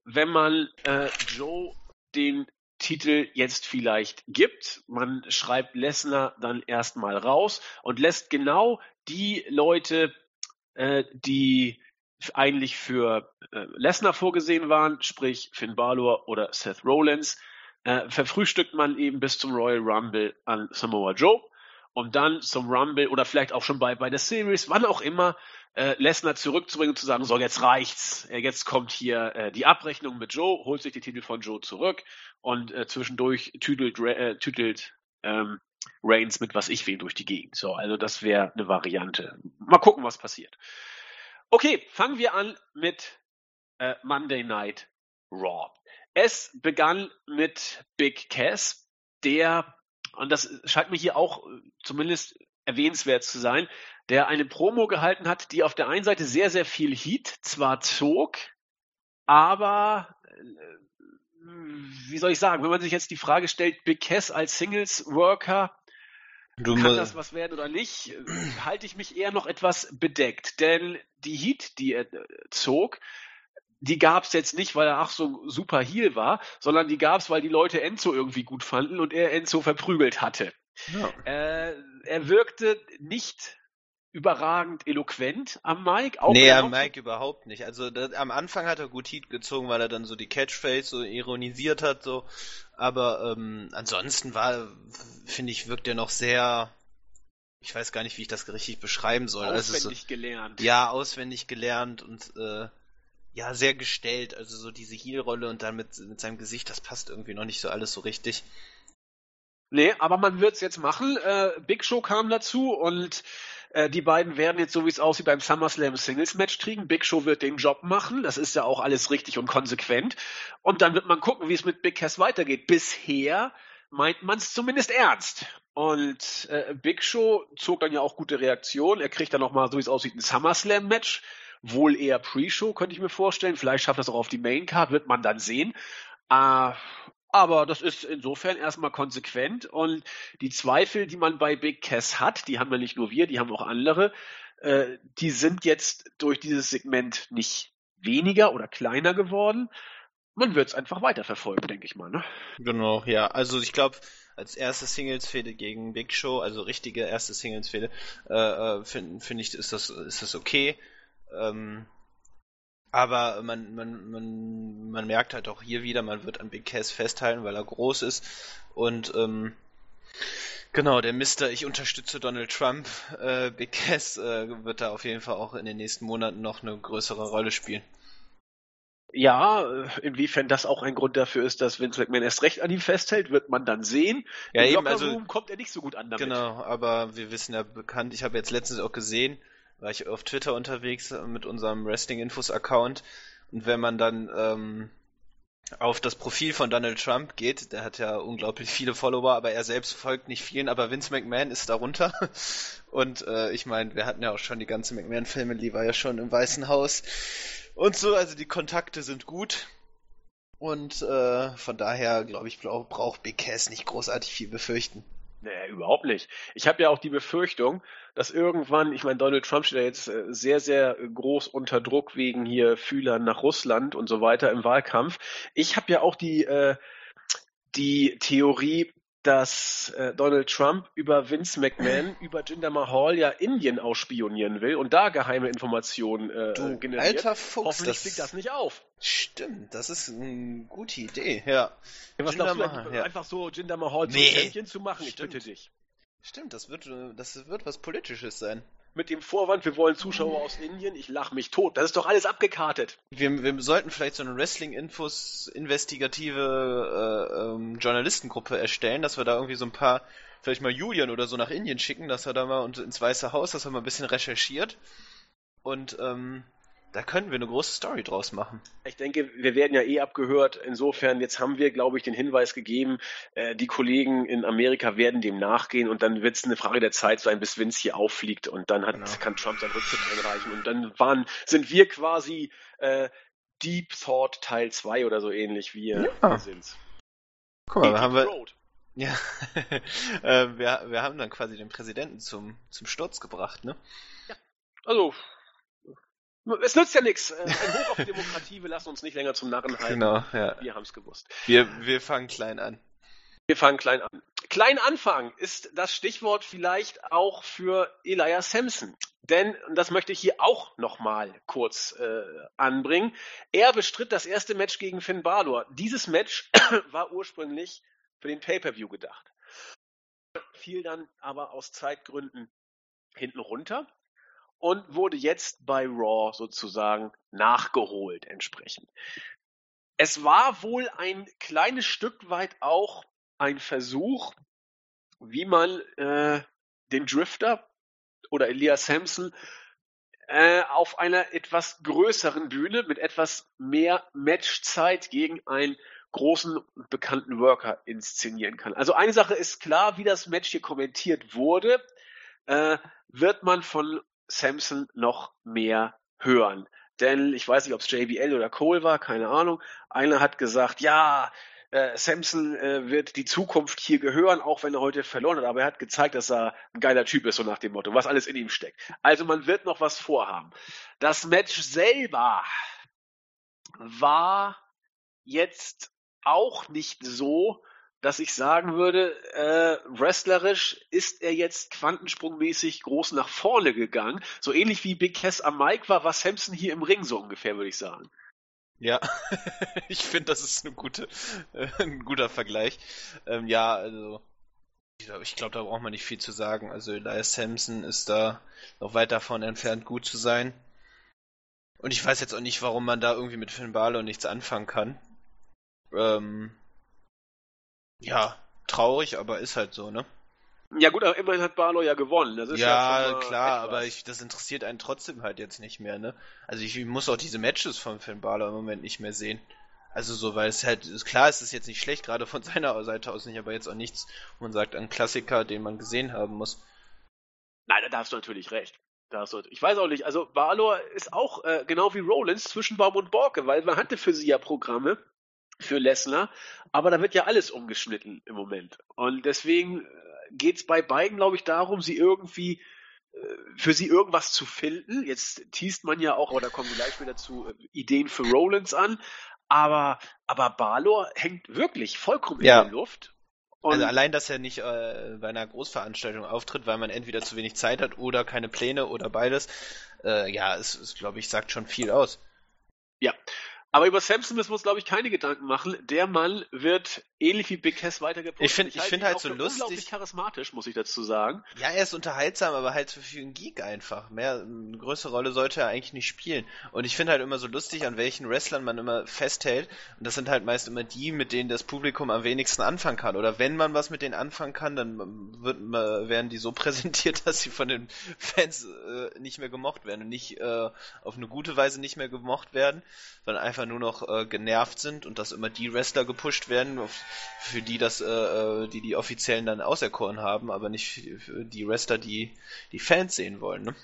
wenn man äh, Joe den Titel jetzt vielleicht gibt. Man schreibt Lesnar dann erstmal raus und lässt genau die Leute, äh, die eigentlich für äh, Lesnar vorgesehen waren, sprich Finn Balor oder Seth Rollins, äh, verfrühstückt man eben bis zum Royal Rumble an Samoa Joe und dann zum Rumble oder vielleicht auch schon bei, bei der Series, wann auch immer, äh, Lesnar zurückzubringen und zu sagen, so jetzt reicht's, äh, jetzt kommt hier äh, die Abrechnung mit Joe, holt sich die Titel von Joe zurück und äh, zwischendurch tüdelt, äh, tüdelt ähm, Reigns mit was ich will durch die Gegend. So, also das wäre eine Variante. Mal gucken, was passiert. Okay, fangen wir an mit äh, Monday Night Raw. Es begann mit Big Cass, der, und das scheint mir hier auch äh, zumindest erwähnenswert zu sein, der eine Promo gehalten hat, die auf der einen Seite sehr, sehr viel Heat zwar zog, aber äh, wie soll ich sagen, wenn man sich jetzt die Frage stellt, Big Cass als Singles-Worker, kann das was werden oder nicht, äh, halte ich mich eher noch etwas bedeckt. Denn die Heat, die er zog, die gab es jetzt nicht, weil er ach so super Heal war, sondern die gab es, weil die Leute Enzo irgendwie gut fanden und er Enzo verprügelt hatte. Ja. Äh, er wirkte nicht überragend eloquent am Mike. Auch nee, am Mike überhaupt nicht. Also das, am Anfang hat er gut Heat gezogen, weil er dann so die Catchphrase so ironisiert hat, so. Aber ähm, ansonsten war, finde ich, wirkt er noch sehr. Ich weiß gar nicht, wie ich das richtig beschreiben soll. Auswendig also so, gelernt. Ja, auswendig gelernt und äh, ja, sehr gestellt. Also so diese Heel-Rolle und dann mit, mit seinem Gesicht, das passt irgendwie noch nicht so alles so richtig. Nee, aber man wird es jetzt machen. Äh, Big Show kam dazu und äh, die beiden werden jetzt, so wie es aussieht, beim SummerSlam Singles Match kriegen. Big Show wird den Job machen. Das ist ja auch alles richtig und konsequent. Und dann wird man gucken, wie es mit Big Cass weitergeht. Bisher meint man es zumindest ernst. Und äh, Big Show zog dann ja auch gute Reaktionen. Er kriegt dann nochmal, so wie es aussieht, ein SummerSlam Match. Wohl eher Pre-Show, könnte ich mir vorstellen. Vielleicht schafft das auch auf die Main Card, wird man dann sehen. Äh, aber das ist insofern erstmal konsequent und die Zweifel, die man bei Big Cass hat, die haben ja nicht nur wir, die haben auch andere, äh, die sind jetzt durch dieses Segment nicht weniger oder kleiner geworden. Man wird es einfach weiterverfolgen, denke ich mal. Ne? Genau, ja. Also ich glaube, als erste Singles-Fehde gegen Big Show, also richtige erste Singles-Fehde, äh, äh finde find ich, ist das, ist das okay. Ähm, aber man, man, man, man merkt halt auch hier wieder, man wird an Big Cass festhalten, weil er groß ist. Und ähm, genau, der Mister, ich unterstütze Donald Trump, äh, Big Cass äh, wird da auf jeden Fall auch in den nächsten Monaten noch eine größere Rolle spielen. Ja, inwiefern das auch ein Grund dafür ist, dass Vince McMahon erst recht an ihm festhält, wird man dann sehen. Ja, Im eben, also kommt er nicht so gut an damit. Genau, aber wir wissen ja bekannt, ich habe jetzt letztens auch gesehen, war ich auf Twitter unterwegs mit unserem Wrestling Infos Account und wenn man dann ähm, auf das Profil von Donald Trump geht, der hat ja unglaublich viele Follower, aber er selbst folgt nicht vielen, aber Vince McMahon ist darunter. Und äh, ich meine, wir hatten ja auch schon die ganze McMahon Family, war ja schon im Weißen Haus und so, also die Kontakte sind gut. Und äh, von daher, glaube ich, braucht Cass nicht großartig viel befürchten. Nee, überhaupt nicht. Ich habe ja auch die Befürchtung, dass irgendwann, ich meine, Donald Trump steht ja jetzt äh, sehr, sehr groß unter Druck wegen hier Fühlern nach Russland und so weiter im Wahlkampf. Ich habe ja auch die, äh, die Theorie, dass äh, Donald Trump über Vince McMahon, über Jinder Mahal ja Indien ausspionieren will und da geheime Informationen äh, du, generiert. Alter Fuchs, Hoffentlich das fliegt das nicht auf. Stimmt, das ist eine gute Idee, ja. ja was Jinder glaubst du, Mahal, ja. einfach so Jinder Mahal nee. zum Champion zu machen? Ich bitte dich. Stimmt, das wird, das wird was Politisches sein mit dem Vorwand, wir wollen Zuschauer aus Indien, ich lach mich tot. Das ist doch alles abgekartet. Wir, wir sollten vielleicht so eine Wrestling-Infos investigative äh, ähm, Journalistengruppe erstellen, dass wir da irgendwie so ein paar, vielleicht mal Julian oder so nach Indien schicken, dass er da mal ins Weiße Haus, dass er mal ein bisschen recherchiert und ähm, da können wir eine große Story draus machen. Ich denke, wir werden ja eh abgehört. Insofern, jetzt haben wir, glaube ich, den Hinweis gegeben, äh, die Kollegen in Amerika werden dem nachgehen und dann wird es eine Frage der Zeit sein, bis Vince hier auffliegt und dann hat, genau. kann Trump seinen Rücktritt einreichen und dann waren, sind wir quasi äh, Deep Thought Teil 2 oder so ähnlich wie ja. wir sind. Guck mal, haben wir, Road. Ja, äh, wir, wir haben dann quasi den Präsidenten zum, zum Sturz gebracht, ne? Ja. Also, es nützt ja nichts. Äh, ein Hoch auf Demokratie, wir lassen uns nicht länger zum Narren halten. Genau, ja. Wir haben es gewusst. Wir, wir fangen klein an. Wir fangen klein an. Klein Anfang ist das Stichwort vielleicht auch für Elias Sampson. Denn, und das möchte ich hier auch nochmal kurz äh, anbringen, er bestritt das erste Match gegen Finn Balor. Dieses Match war ursprünglich für den Pay-Per-View gedacht. Fiel dann aber aus Zeitgründen hinten runter und wurde jetzt bei Raw sozusagen nachgeholt entsprechend. Es war wohl ein kleines Stück weit auch ein Versuch, wie man äh, den Drifter oder Elias Sampson äh, auf einer etwas größeren Bühne mit etwas mehr Matchzeit gegen einen großen bekannten Worker inszenieren kann. Also eine Sache ist klar, wie das Match hier kommentiert wurde, äh, wird man von Samson noch mehr hören. Denn ich weiß nicht, ob es JBL oder Cole war, keine Ahnung. Einer hat gesagt, ja, äh, Samson äh, wird die Zukunft hier gehören, auch wenn er heute verloren hat. Aber er hat gezeigt, dass er ein geiler Typ ist, so nach dem Motto, was alles in ihm steckt. Also man wird noch was vorhaben. Das Match selber war jetzt auch nicht so, dass ich sagen würde, äh, wrestlerisch ist er jetzt quantensprungmäßig groß nach vorne gegangen. So ähnlich wie Big Cass am Mike war, war Samson hier im Ring so ungefähr, würde ich sagen. Ja, ich finde, das ist eine gute, äh, ein guter Vergleich. Ähm, ja, also ich glaube, da braucht man nicht viel zu sagen. Also Elias Sampson ist da noch weit davon entfernt, gut zu sein. Und ich weiß jetzt auch nicht, warum man da irgendwie mit Finn Balor nichts anfangen kann. Ähm, ja, traurig, aber ist halt so, ne? Ja gut, aber immerhin hat Balor ja gewonnen. ja, ja klar, etwas. aber ich, das interessiert einen trotzdem halt jetzt nicht mehr, ne? Also ich, ich muss auch diese Matches von Finn Balor im Moment nicht mehr sehen. Also so, weil es halt, ist klar, es ist jetzt nicht schlecht, gerade von seiner Seite aus nicht, aber jetzt auch nichts, wo man sagt, ein Klassiker, den man gesehen haben muss. Nein, da hast du natürlich recht. Da hast du, ich weiß auch nicht, also Balor ist auch äh, genau wie Rollins zwischen Baum und Borke, weil man hatte für sie ja Programme für Lesnar, aber da wird ja alles umgeschnitten im Moment. Und deswegen äh, geht es bei beiden, glaube ich, darum, sie irgendwie äh, für sie irgendwas zu finden. Jetzt teast man ja auch, da kommen wir gleich wieder zu, äh, Ideen für Rollins an. Aber, aber Balor hängt wirklich vollkommen ja. in der Luft. Und also allein, dass er nicht äh, bei einer Großveranstaltung auftritt, weil man entweder zu wenig Zeit hat oder keine Pläne oder beides, äh, ja, es, es glaube ich, sagt schon viel aus. Ja, aber über Samson müssen wir uns, glaube ich, keine Gedanken machen. Der Mann wird ähnlich wie Big Cass weitergepostet. Ich finde ich find halt so lustig. unglaublich charismatisch, muss ich dazu sagen. Ja, er ist unterhaltsam, aber halt für einen Geek einfach. Mehr, eine größere Rolle sollte er eigentlich nicht spielen. Und ich finde halt immer so lustig, an welchen Wrestlern man immer festhält. Und das sind halt meist immer die, mit denen das Publikum am wenigsten anfangen kann. Oder wenn man was mit denen anfangen kann, dann wird, werden die so präsentiert, dass sie von den Fans äh, nicht mehr gemocht werden. Und nicht äh, auf eine gute Weise nicht mehr gemocht werden, sondern einfach nur noch äh, genervt sind und dass immer die Wrestler gepusht werden, für die das, äh, äh, die die Offiziellen dann auserkoren haben, aber nicht für die Wrestler, die die Fans sehen wollen. Ne?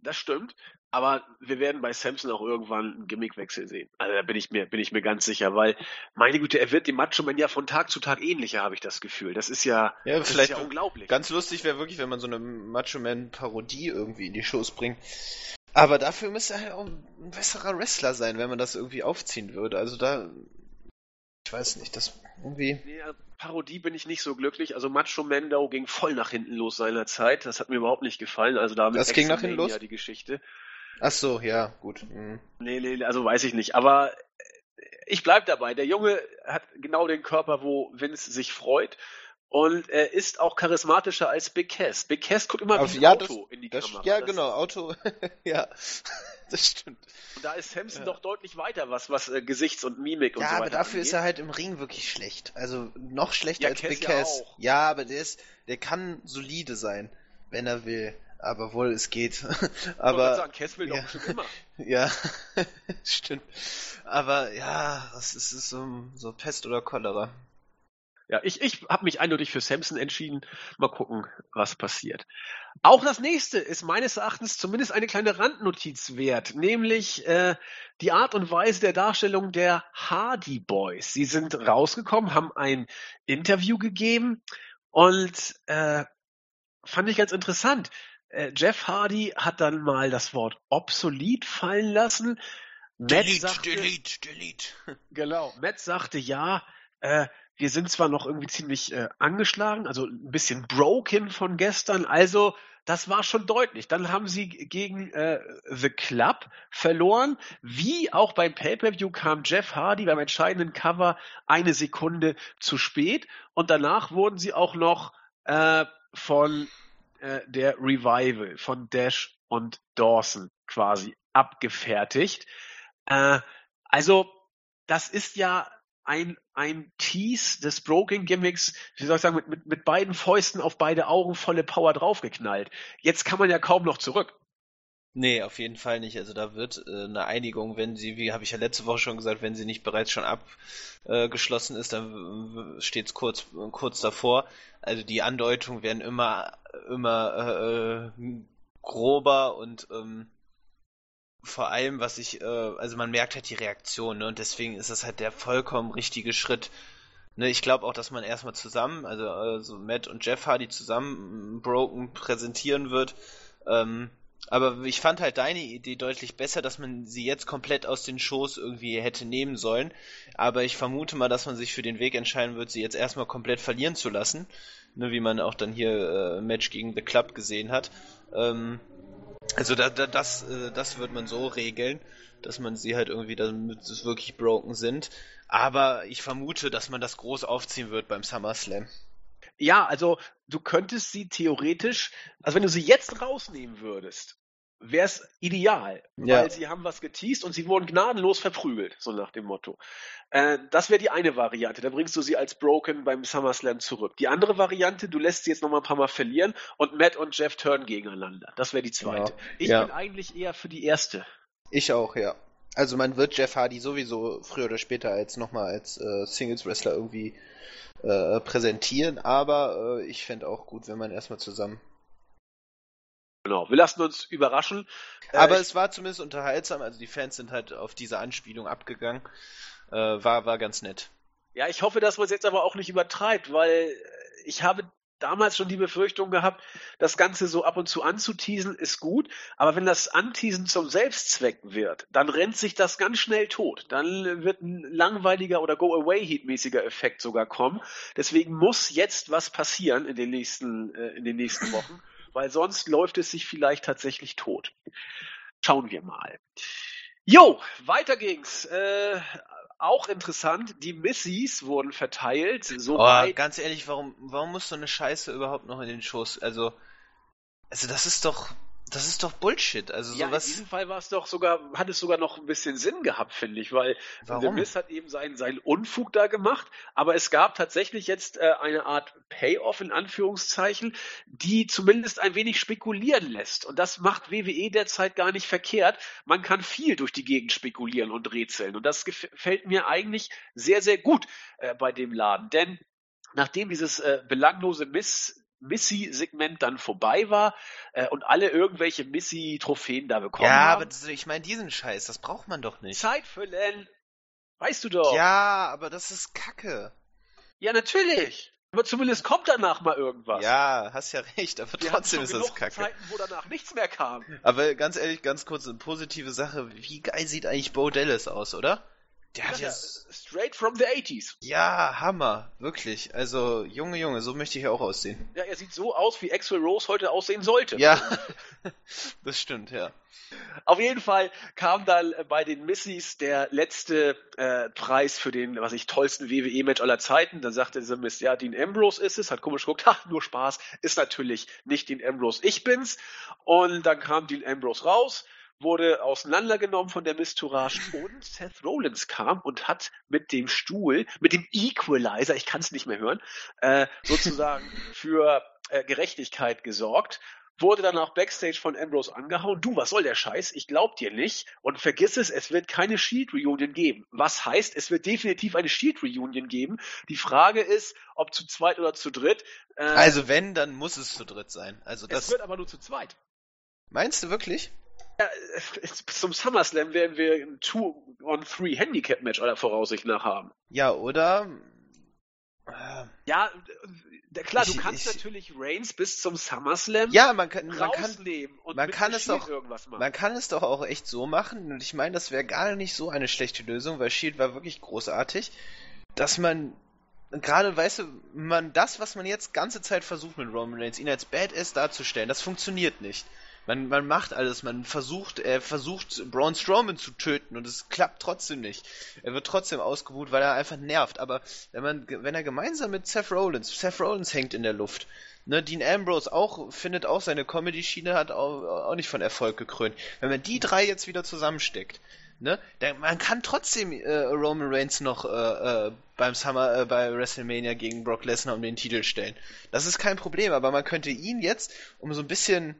Das stimmt. Aber wir werden bei Samson auch irgendwann einen Gimmickwechsel sehen. Also da bin ich mir, bin ich mir ganz sicher, weil, meine Güte, er wird dem Macho Man ja von Tag zu Tag ähnlicher, habe ich das Gefühl. Das ist ja, ja das vielleicht ist ja unglaublich. Ganz lustig wäre wirklich, wenn man so eine Macho Man Parodie irgendwie in die Shows bringt. Aber dafür müsste er halt auch ein besserer Wrestler sein, wenn man das irgendwie aufziehen würde. Also da, ich weiß nicht, das irgendwie. Nee, Parodie bin ich nicht so glücklich. Also Macho Mendo ging voll nach hinten los seiner Zeit. Das hat mir überhaupt nicht gefallen. Also damit das ging nach hinten los? die Geschichte. Ach so, ja, gut. Mhm. Nee, nee, also weiß ich nicht. Aber ich bleib dabei. Der Junge hat genau den Körper, wo Vince sich freut und er ist auch charismatischer als Big Cass. Big Cass guckt immer Auf, wie ein ja, Auto das, in die das, Kamera. Ja, das, genau, Auto. ja, das stimmt. Und da ist Samson ja. doch deutlich weiter, was, was äh, Gesichts- und Mimik und ja, so weiter Ja, aber dafür angeht. ist er halt im Ring wirklich schlecht. Also noch schlechter ja, als Cass Big Cass. Ja, ja, aber der ist, der kann solide sein, wenn er will. Aber wohl, es geht. aber. Ich sagen, Cass will doch schon immer. ja, stimmt. Aber ja, das ist, ist so, so Pest oder Cholera. Ja, ich, ich habe mich eindeutig für Samson entschieden. Mal gucken, was passiert. Auch das nächste ist meines Erachtens zumindest eine kleine Randnotiz wert, nämlich äh, die Art und Weise der Darstellung der Hardy Boys. Sie sind rausgekommen, haben ein Interview gegeben und äh, fand ich ganz interessant. Äh, Jeff Hardy hat dann mal das Wort obsolet fallen lassen. Delete, sagte, delete, delete. Genau, Matt sagte ja, äh, wir sind zwar noch irgendwie ziemlich äh, angeschlagen, also ein bisschen broken von gestern, also das war schon deutlich. Dann haben sie gegen äh, The Club verloren. Wie auch beim Pay-Per-View kam Jeff Hardy beim entscheidenden Cover eine Sekunde zu spät und danach wurden sie auch noch äh, von äh, der Revival, von Dash und Dawson quasi abgefertigt. Äh, also das ist ja ein, ein Tease des Broken Gimmicks, wie soll ich sagen, mit, mit, mit beiden Fäusten auf beide Augen volle Power draufgeknallt. Jetzt kann man ja kaum noch zurück. Nee, auf jeden Fall nicht. Also da wird äh, eine Einigung, wenn sie, wie habe ich ja letzte Woche schon gesagt, wenn sie nicht bereits schon abgeschlossen äh, ist, dann steht es kurz, kurz davor. Also die Andeutungen werden immer, immer äh, äh grober und ähm, vor allem, was ich, äh, also man merkt halt die Reaktion, ne? Und deswegen ist das halt der vollkommen richtige Schritt. Ne, ich glaube auch, dass man erstmal zusammen, also, also Matt und Jeff Hardy zusammen Broken präsentieren wird. Ähm, aber ich fand halt deine Idee deutlich besser, dass man sie jetzt komplett aus den Shows irgendwie hätte nehmen sollen. Aber ich vermute mal, dass man sich für den Weg entscheiden wird, sie jetzt erstmal komplett verlieren zu lassen. Ne, wie man auch dann hier äh, Match gegen The Club gesehen hat. Ähm, also da, da, das, äh, das wird man so regeln, dass man sie halt irgendwie, damit es wirklich broken sind. Aber ich vermute, dass man das groß aufziehen wird beim SummerSlam. Ja, also du könntest sie theoretisch, also wenn du sie jetzt rausnehmen würdest, wäre es ideal, ja. weil sie haben was geteased und sie wurden gnadenlos verprügelt, so nach dem Motto. Äh, das wäre die eine Variante. Da bringst du sie als Broken beim SummerSlam zurück. Die andere Variante, du lässt sie jetzt noch mal ein paar Mal verlieren und Matt und Jeff turnen gegeneinander. Das wäre die zweite. Ja. Ich ja. bin eigentlich eher für die erste. Ich auch, ja. Also man wird Jeff Hardy sowieso früher oder später als nochmal als äh, Singles Wrestler irgendwie äh, präsentieren, aber äh, ich fände auch gut, wenn man erstmal zusammen Genau, wir lassen uns überraschen. Äh, Aber äh, es war zumindest unterhaltsam, also die Fans sind halt auf diese Anspielung abgegangen. Äh, war, war ganz nett. Ja, ich hoffe, dass man es jetzt aber auch nicht übertreibt, weil ich habe damals schon die Befürchtung gehabt, das Ganze so ab und zu anzuteasen ist gut, aber wenn das Anteasen zum Selbstzweck wird, dann rennt sich das ganz schnell tot. Dann wird ein langweiliger oder Go-Away-Heat-mäßiger Effekt sogar kommen. Deswegen muss jetzt was passieren in den nächsten, äh, in den nächsten Wochen weil sonst läuft es sich vielleicht tatsächlich tot. Schauen wir mal. Jo, weiter ging's. Äh, auch interessant, die Missies wurden verteilt. So oh, ganz ehrlich, warum, warum muss so eine Scheiße überhaupt noch in den Schoß? Also, also das ist doch, das ist doch Bullshit. Also ja, sowas. in diesem Fall war es doch sogar, hat es sogar noch ein bisschen Sinn gehabt, finde ich, weil? The Miz hat eben seinen, seinen Unfug da gemacht, aber es gab tatsächlich jetzt äh, eine Art Payoff in Anführungszeichen, die zumindest ein wenig spekulieren lässt. Und das macht WWE derzeit gar nicht verkehrt. Man kann viel durch die Gegend spekulieren und rätseln. Und das gefällt mir eigentlich sehr, sehr gut äh, bei dem Laden. Denn nachdem dieses äh, belanglose Miss Missy-Segment dann vorbei war äh, und alle irgendwelche Missy-Trophäen da bekommen ja, haben. Ja, aber ich meine, diesen Scheiß, das braucht man doch nicht. Zeit für Len, weißt du doch. Ja, aber das ist Kacke. Ja, natürlich. Aber zumindest kommt danach mal irgendwas. Ja, hast ja recht, aber Wir trotzdem ist das kacke. Zeiten, wo danach nichts mehr kam. Aber ganz ehrlich, ganz kurz eine positive Sache. Wie geil sieht eigentlich Bo Dallas aus, oder? Der hat ja, straight from the 80s. Ja, Hammer, wirklich. Also, Junge, Junge, so möchte ich auch aussehen. Ja, er sieht so aus, wie Axel Rose heute aussehen sollte. Ja, das stimmt, ja. Auf jeden Fall kam dann bei den Missies der letzte äh, Preis für den, was ich, tollsten WWE-Match aller Zeiten. Dann sagte dieser Miss, ja, Dean Ambrose ist es, hat komisch geguckt, ha, nur Spaß, ist natürlich nicht Dean Ambrose, ich bin's. Und dann kam Dean Ambrose raus wurde auseinandergenommen von der Mistourage und Seth Rollins kam und hat mit dem Stuhl, mit dem Equalizer, ich kann es nicht mehr hören, äh, sozusagen für äh, Gerechtigkeit gesorgt wurde dann auch backstage von Ambrose angehauen. Du, was soll der Scheiß? Ich glaub dir nicht. Und vergiss es, es wird keine Shield Reunion geben. Was heißt, es wird definitiv eine Shield Reunion geben. Die Frage ist, ob zu zweit oder zu dritt. Äh, also wenn, dann muss es zu dritt sein. Also das. Es wird aber nur zu zweit. Meinst du wirklich? Ja, zum SummerSlam werden wir ein 2-on-3 Handicap-Match aller Voraussicht nach haben. Ja, oder? Ja, klar, ich, du kannst ich, natürlich Reigns bis zum SummerSlam ja, man kann, man kann, und man kann es doch, Man kann es doch auch echt so machen und ich meine, das wäre gar nicht so eine schlechte Lösung, weil Shield war wirklich großartig, dass man gerade, weißt du, man das, was man jetzt ganze Zeit versucht mit Roman Reigns, ihn als Badass darzustellen, das funktioniert nicht. Man, man macht alles, man versucht, er versucht Braun Strowman zu töten und es klappt trotzdem nicht. Er wird trotzdem ausgebuht, weil er einfach nervt. Aber wenn man, wenn er gemeinsam mit Seth Rollins, Seth Rollins hängt in der Luft, ne, Dean Ambrose auch, findet auch seine Comedy-Schiene, hat auch, auch nicht von Erfolg gekrönt. Wenn man die drei jetzt wieder zusammensteckt, ne, dann, man kann trotzdem äh, Roman Reigns noch äh, äh, beim Summer, äh, bei WrestleMania gegen Brock Lesnar um den Titel stellen. Das ist kein Problem, aber man könnte ihn jetzt, um so ein bisschen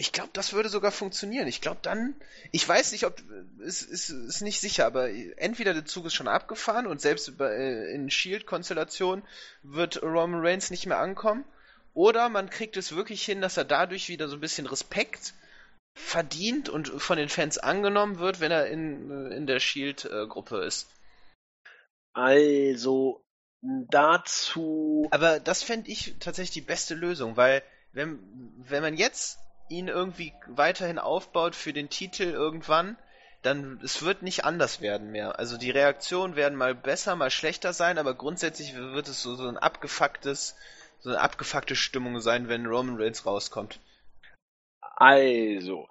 ich glaube, das würde sogar funktionieren. Ich glaube dann, ich weiß nicht, ob es ist, ist nicht sicher, aber entweder der Zug ist schon abgefahren und selbst äh, in Shield-Konstellation wird Roman Reigns nicht mehr ankommen, oder man kriegt es wirklich hin, dass er dadurch wieder so ein bisschen Respekt verdient und von den Fans angenommen wird, wenn er in, in der Shield-Gruppe ist. Also dazu. Aber das fände ich tatsächlich die beste Lösung, weil wenn, wenn man jetzt ihn irgendwie weiterhin aufbaut für den Titel irgendwann, dann es wird nicht anders werden mehr. Also die Reaktionen werden mal besser, mal schlechter sein, aber grundsätzlich wird es so, so ein abgefucktes, so eine abgefuckte Stimmung sein, wenn Roman Reigns rauskommt. Also,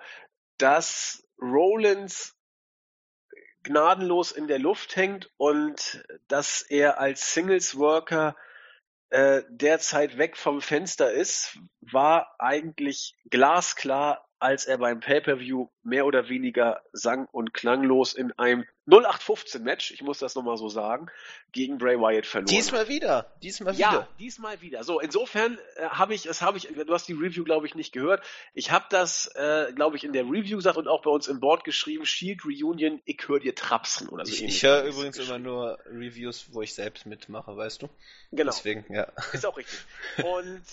dass Rollins gnadenlos in der Luft hängt und dass er als Singles Worker äh, derzeit weg vom Fenster ist, war eigentlich glasklar als er beim Pay-Per-View mehr oder weniger sang- und klanglos in einem 0815-Match, ich muss das nochmal so sagen, gegen Bray Wyatt verloren. Diesmal wieder, diesmal ja, wieder. diesmal wieder. So, insofern äh, habe ich, das habe ich, du hast die Review, glaube ich, nicht gehört. Ich habe das, äh, glaube ich, in der Review gesagt und auch bei uns im Board geschrieben, Shield Reunion, ich höre dir trapsen oder so. Ich, ich höre übrigens immer nur Reviews, wo ich selbst mitmache, weißt du? Genau. Deswegen, ja. Ist auch richtig. Und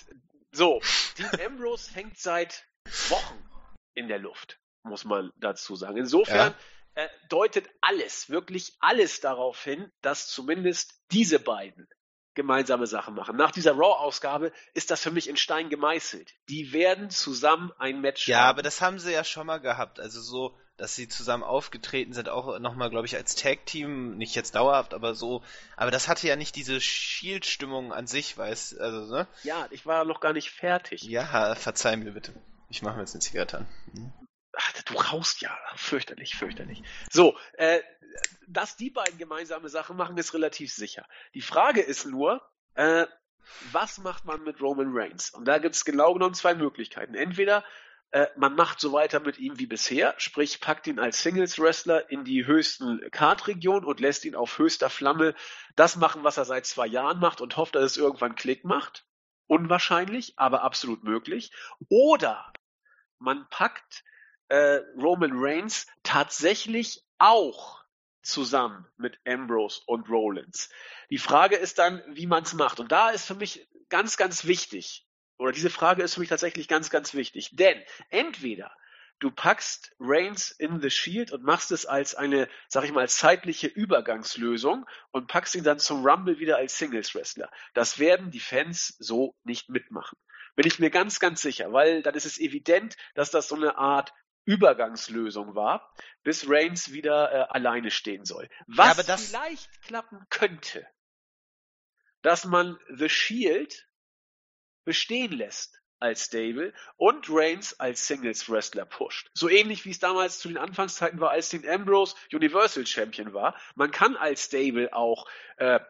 so, Dean Ambrose hängt seit Wochen in der Luft, muss man dazu sagen. Insofern ja. äh, deutet alles, wirklich alles darauf hin, dass zumindest diese beiden gemeinsame Sachen machen. Nach dieser Raw-Ausgabe ist das für mich in Stein gemeißelt. Die werden zusammen ein Match Ja, haben. aber das haben sie ja schon mal gehabt. Also so, dass sie zusammen aufgetreten sind, auch nochmal, glaube ich, als Tag-Team, nicht jetzt dauerhaft, aber so. Aber das hatte ja nicht diese Shield-Stimmung an sich, weißt also, ne? Ja, ich war noch gar nicht fertig. Ja, verzeih mir bitte. Ich mache mir jetzt eine Zigarette an. Hm? Ach, du raust ja. Fürchterlich, fürchterlich. So, äh, dass die beiden gemeinsame Sachen machen, ist relativ sicher. Die Frage ist nur, äh, was macht man mit Roman Reigns? Und da gibt es genau genommen zwei Möglichkeiten. Entweder äh, man macht so weiter mit ihm wie bisher, sprich packt ihn als Singles-Wrestler in die höchsten Kartregionen und lässt ihn auf höchster Flamme das machen, was er seit zwei Jahren macht und hofft, dass es irgendwann Klick macht. Unwahrscheinlich, aber absolut möglich. Oder man packt äh, Roman Reigns tatsächlich auch zusammen mit Ambrose und Rollins. Die Frage ist dann, wie man es macht. Und da ist für mich ganz, ganz wichtig, oder diese Frage ist für mich tatsächlich ganz, ganz wichtig. Denn entweder du packst Reigns in the Shield und machst es als eine, sag ich mal, zeitliche Übergangslösung und packst ihn dann zum Rumble wieder als Singles Wrestler. Das werden die Fans so nicht mitmachen. Bin ich mir ganz, ganz sicher, weil dann ist es evident, dass das so eine Art Übergangslösung war, bis Reigns wieder äh, alleine stehen soll. Was ja, vielleicht klappen könnte, dass man The Shield bestehen lässt als Stable und Reigns als Singles Wrestler pusht. So ähnlich wie es damals zu den Anfangszeiten war, als den Ambrose Universal Champion war. Man kann als Stable auch äh,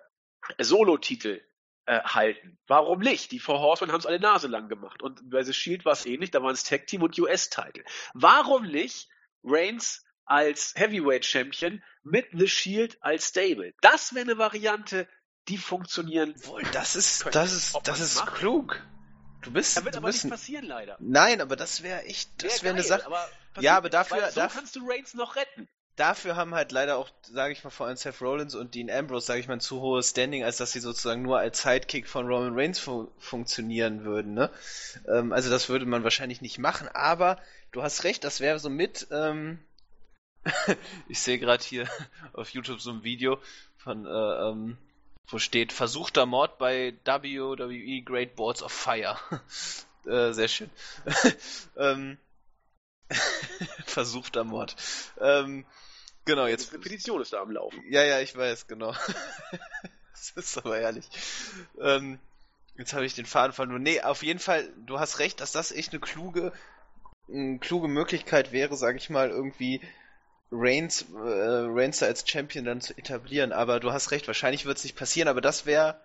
Solo-Titel äh, halten. Warum nicht? Die Four Horsemen haben es alle Nase lang gemacht. Und bei The Shield war es ähnlich, da waren es Tag Team und US-Title. Warum nicht Reigns als Heavyweight Champion mit The Shield als Stable? Das wäre eine Variante, die funktionieren. Wohl, das ist, das ist, das ist klug. Du bist. Das wird aber bist nicht passieren, leider. Nein, aber das wäre echt, das wäre wär eine Sache. Aber ja, aber dafür, so dafür kannst du Reigns noch retten dafür haben halt leider auch, sage ich mal, vor allem Seth Rollins und Dean Ambrose, sage ich mal, ein zu hohes Standing, als dass sie sozusagen nur als Sidekick von Roman Reigns fu funktionieren würden. Ne? Ähm, also das würde man wahrscheinlich nicht machen, aber du hast recht, das wäre so mit. Ähm ich sehe gerade hier auf YouTube so ein Video von, äh, ähm, wo steht versuchter Mord bei WWE Great Balls of Fire. äh, sehr schön. ähm, Versuchter Mord. Ähm, genau, jetzt. Die Petition ist da am Laufen. Ja, ja, ich weiß, genau. das ist aber ehrlich. Ähm, jetzt habe ich den Faden verloren. Nee, auf jeden Fall, du hast recht, dass das echt eine kluge, eine kluge Möglichkeit wäre, sage ich mal, irgendwie Reigns, äh, Reigns als Champion dann zu etablieren. Aber du hast recht, wahrscheinlich wird es nicht passieren, aber das wäre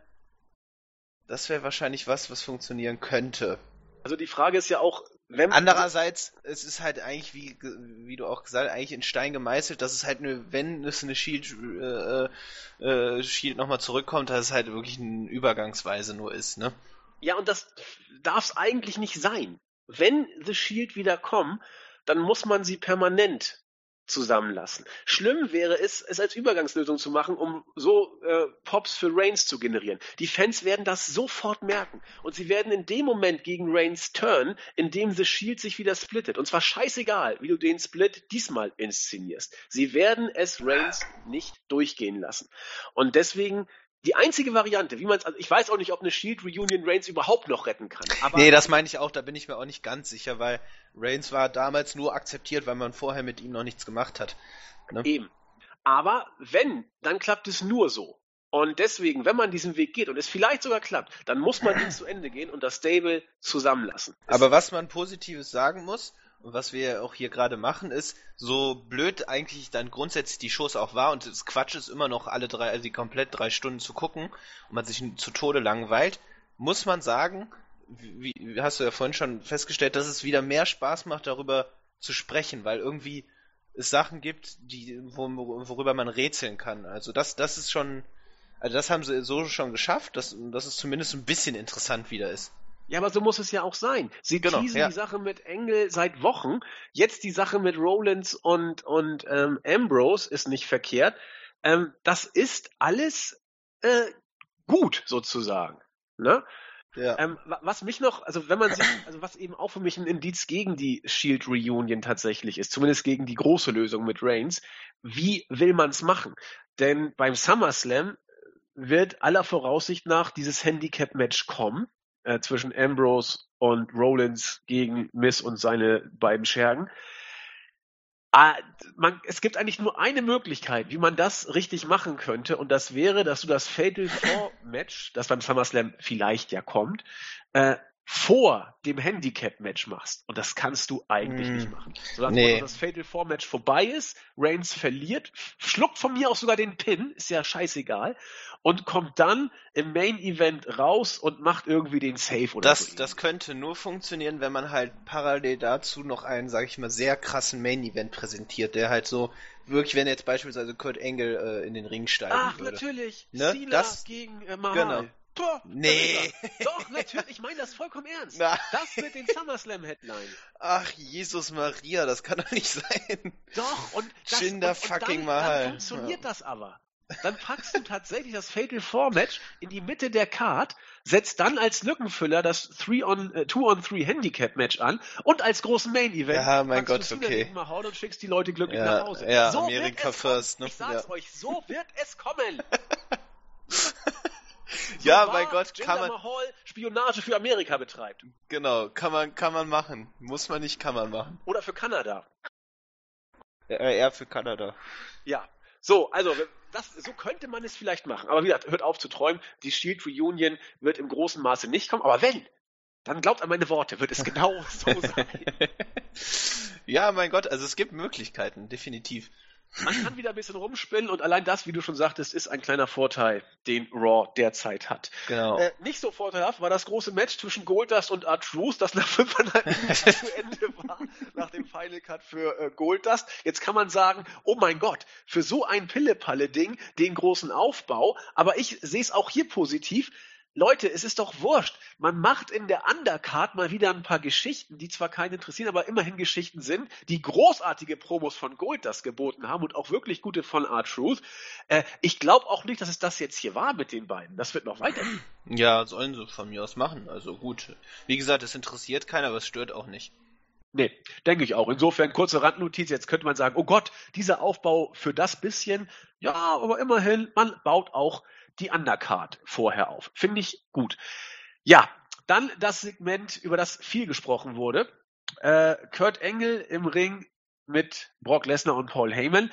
das wäre wahrscheinlich was, was funktionieren könnte. Also die Frage ist ja auch, wenn Andererseits, es ist halt eigentlich, wie, wie du auch gesagt hast, eigentlich in Stein gemeißelt, dass es halt eine, wenn es eine Shield, äh, äh, Shield nochmal zurückkommt, dass es halt wirklich eine Übergangsweise nur ist, ne? Ja, und das darf es eigentlich nicht sein. Wenn The Shield wieder kommen, dann muss man sie permanent zusammenlassen. Schlimm wäre es, es als Übergangslösung zu machen, um so äh, Pops für Reigns zu generieren. Die Fans werden das sofort merken und sie werden in dem Moment gegen Reigns turn, in dem The Shield sich wieder splittet. Und zwar scheißegal, wie du den Split diesmal inszenierst. Sie werden es Reigns nicht durchgehen lassen. Und deswegen die einzige Variante, wie man es, also ich weiß auch nicht, ob eine Shield Reunion Reigns überhaupt noch retten kann. Aber nee, das meine ich auch, da bin ich mir auch nicht ganz sicher, weil Reigns war damals nur akzeptiert, weil man vorher mit ihm noch nichts gemacht hat. Ne? Eben. Aber wenn, dann klappt es nur so. Und deswegen, wenn man diesen Weg geht und es vielleicht sogar klappt, dann muss man ihn zu Ende gehen und das Stable zusammenlassen. Aber was man Positives sagen muss, was wir auch hier gerade machen, ist, so blöd eigentlich dann grundsätzlich die Shows auch war und das Quatsch ist immer noch alle drei, also die komplett drei Stunden zu gucken und man sich zu Tode langweilt, muss man sagen, wie, wie hast du ja vorhin schon festgestellt, dass es wieder mehr Spaß macht, darüber zu sprechen, weil irgendwie es Sachen gibt, die, worüber man rätseln kann. Also das, das ist schon, also das haben sie so schon geschafft, dass, dass es zumindest ein bisschen interessant wieder ist. Ja, aber so muss es ja auch sein. Sie genau, teasen ja. die Sache mit Engel seit Wochen. Jetzt die Sache mit Rollins und, und ähm, Ambrose ist nicht verkehrt. Ähm, das ist alles äh, gut sozusagen. Ne? Ja. Ähm, was mich noch, also wenn man sich, also was eben auch für mich ein Indiz gegen die Shield Reunion tatsächlich ist, zumindest gegen die große Lösung mit Reigns, wie will man es machen? Denn beim SummerSlam wird aller Voraussicht nach dieses Handicap-Match kommen äh, zwischen Ambrose und Rollins gegen Miss und seine beiden Schergen. Ah, man, es gibt eigentlich nur eine Möglichkeit, wie man das richtig machen könnte, und das wäre, dass du das Fatal Four Match, das beim SummerSlam vielleicht ja kommt, äh, vor dem Handicap-Match machst. Und das kannst du eigentlich mm. nicht machen. Solange nee. das Fatal Four-Match vorbei ist, Reigns verliert, schluckt von mir auch sogar den Pin, ist ja scheißegal, und kommt dann im Main-Event raus und macht irgendwie den Save oder das, so. Das könnte nur funktionieren, wenn man halt parallel dazu noch einen, sag ich mal, sehr krassen Main-Event präsentiert, der halt so wirklich, wenn jetzt beispielsweise Kurt Engel äh, in den Ring steigen Ach, würde. Ach, natürlich. Ne? Das, gegen äh, Mahal. Genau. Boah, nee. Doch, natürlich, ich meine das vollkommen ernst. Na. Das mit den SummerSlam-Headline. Ach, Jesus Maria, das kann doch nicht sein. Doch, und das, Jinder und, fucking und dann, Mahal. Dann funktioniert ja. das aber. Dann packst du tatsächlich das Fatal Four Match in die Mitte der Card, setzt dann als Lückenfüller das 3 on, äh, 2 on 3 Handicap Match an und als großen Main Event ja, mein Gott, okay. Mahal und schickst die Leute glücklich ja, nach Hause. Ja, so Amerika first, ne? Ich sag's ja. euch, so wird es kommen. So ja, mein Gott, Jinder kann man. Mahal Spionage für Amerika betreibt. Genau, kann man, kann man machen. Muss man nicht, kann man machen. Oder für Kanada. Äh, eher für Kanada. Ja. So, also, das, so könnte man es vielleicht machen. Aber wie gesagt, hört auf zu träumen. Die Shield Reunion wird im großen Maße nicht kommen. Aber wenn, dann glaubt an meine Worte, wird es genau so sein. ja, mein Gott, also es gibt Möglichkeiten, definitiv. Man kann wieder ein bisschen rumspinnen und allein das, wie du schon sagtest, ist ein kleiner Vorteil, den Raw derzeit hat. Genau. Äh, nicht so vorteilhaft war das große Match zwischen Goldust und R-Truth, das nach fünfeinhalb Minuten zu Ende war, nach dem Final Cut für äh, Goldust. Jetzt kann man sagen, oh mein Gott, für so ein Pille-Palle-Ding, den großen Aufbau, aber ich sehe es auch hier positiv, Leute, es ist doch wurscht. Man macht in der Undercard mal wieder ein paar Geschichten, die zwar keinen interessieren, aber immerhin Geschichten sind, die großartige Promos von Gold das geboten haben und auch wirklich gute von R-Truth. Äh, ich glaube auch nicht, dass es das jetzt hier war mit den beiden. Das wird noch weitergehen. Ja, sollen sie von mir aus machen. Also gut. Wie gesagt, es interessiert keiner, aber es stört auch nicht. Nee, denke ich auch. Insofern kurze Randnotiz. Jetzt könnte man sagen, oh Gott, dieser Aufbau für das bisschen. Ja, aber immerhin, man baut auch die Undercard vorher auf. Finde ich gut. Ja, dann das Segment, über das viel gesprochen wurde. Äh, Kurt Engel im Ring mit Brock Lesnar und Paul Heyman.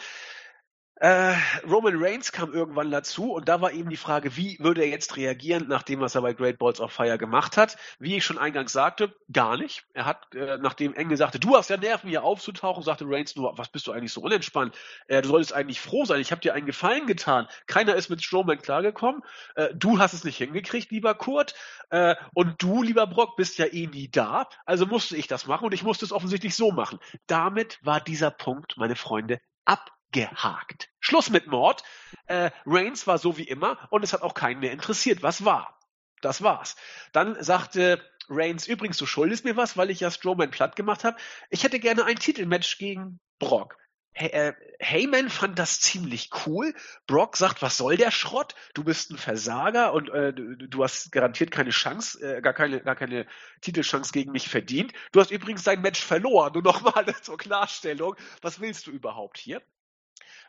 Äh, Roman Reigns kam irgendwann dazu und da war eben die Frage, wie würde er jetzt reagieren, nachdem was er bei Great Balls of Fire gemacht hat. Wie ich schon eingangs sagte, gar nicht. Er hat, äh, nachdem Engel sagte, du hast ja Nerven hier aufzutauchen, sagte Reigns nur, was bist du eigentlich so unentspannt? Äh, du solltest eigentlich froh sein, ich habe dir einen Gefallen getan. Keiner ist mit Strowman klargekommen. Äh, du hast es nicht hingekriegt, lieber Kurt. Äh, und du, lieber Brock, bist ja eh nie da. Also musste ich das machen und ich musste es offensichtlich so machen. Damit war dieser Punkt, meine Freunde, ab abgehakt. Schluss mit Mord. Äh, Reigns war so wie immer und es hat auch keinen mehr interessiert. Was war? Das war's. Dann sagte Reigns, übrigens, du schuldest mir was, weil ich ja Strowman platt gemacht habe. Ich hätte gerne ein Titelmatch gegen Brock. Hey, äh, Heyman fand das ziemlich cool. Brock sagt, was soll der Schrott? Du bist ein Versager und äh, du, du, hast garantiert keine Chance, äh, gar keine, gar keine Titelchance gegen mich verdient. Du hast übrigens dein Match verloren. Nur nochmal zur Klarstellung. Was willst du überhaupt hier?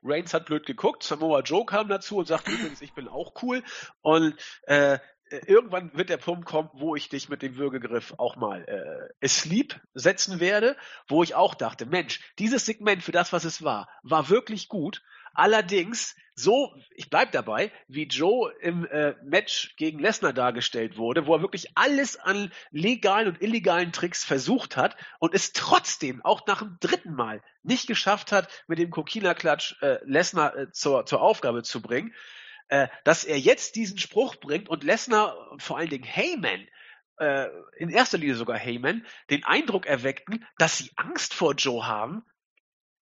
Reigns hat blöd geguckt, Samoa Joe kam dazu und sagte übrigens, ich bin auch cool. Und äh, irgendwann wird der Punkt kommen, wo ich dich mit dem Würgegriff auch mal äh, asleep setzen werde, wo ich auch dachte, Mensch, dieses Segment für das, was es war, war wirklich gut. Allerdings, so, ich bleib dabei, wie Joe im äh, Match gegen Lesnar dargestellt wurde, wo er wirklich alles an legalen und illegalen Tricks versucht hat und es trotzdem auch nach dem dritten Mal nicht geschafft hat, mit dem Kokina-Klatsch äh, Lesnar äh, zur, zur Aufgabe zu bringen, äh, dass er jetzt diesen Spruch bringt und Lesnar und vor allen Dingen Heyman äh, in erster Linie sogar Heyman, den Eindruck erweckten, dass sie Angst vor Joe haben.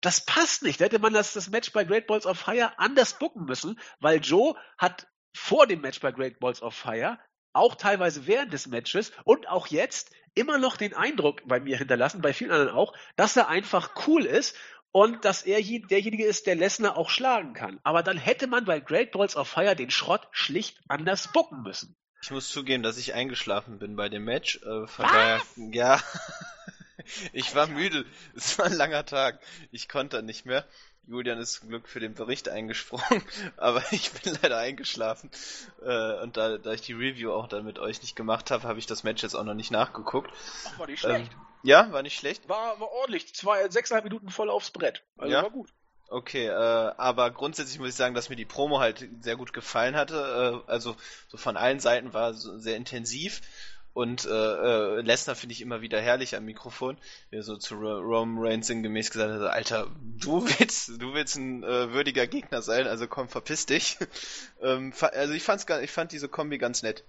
Das passt nicht. Da hätte man das, das Match bei Great Balls of Fire anders bucken müssen, weil Joe hat vor dem Match bei Great Balls of Fire, auch teilweise während des Matches und auch jetzt immer noch den Eindruck bei mir hinterlassen, bei vielen anderen auch, dass er einfach cool ist und dass er derjenige ist, der Lesnar auch schlagen kann. Aber dann hätte man bei Great Balls of Fire den Schrott schlicht anders bucken müssen. Ich muss zugeben, dass ich eingeschlafen bin bei dem Match. Äh, von daher, ja, ich war müde. Es war ein langer Tag. Ich konnte nicht mehr. Julian ist zum Glück für den Bericht eingesprungen, aber ich bin leider eingeschlafen. Äh, und da, da ich die Review auch dann mit euch nicht gemacht habe, habe ich das Match jetzt auch noch nicht nachgeguckt. Ach, war nicht schlecht. Ähm, ja, war nicht schlecht. War, war ordentlich. Zwei, sechseinhalb Minuten voll aufs Brett. Also ja? war gut. Okay, äh, aber grundsätzlich muss ich sagen, dass mir die Promo halt sehr gut gefallen hatte. Äh, also so von allen Seiten war so sehr intensiv und äh, äh, Lesnar finde ich immer wieder herrlich am Mikrofon, wie er so zu Roman Reigns sinngemäß gesagt hat, Alter, du willst, du willst ein äh, würdiger Gegner sein, also komm, verpiss dich. ähm, also ich fand's ich fand diese Kombi ganz nett.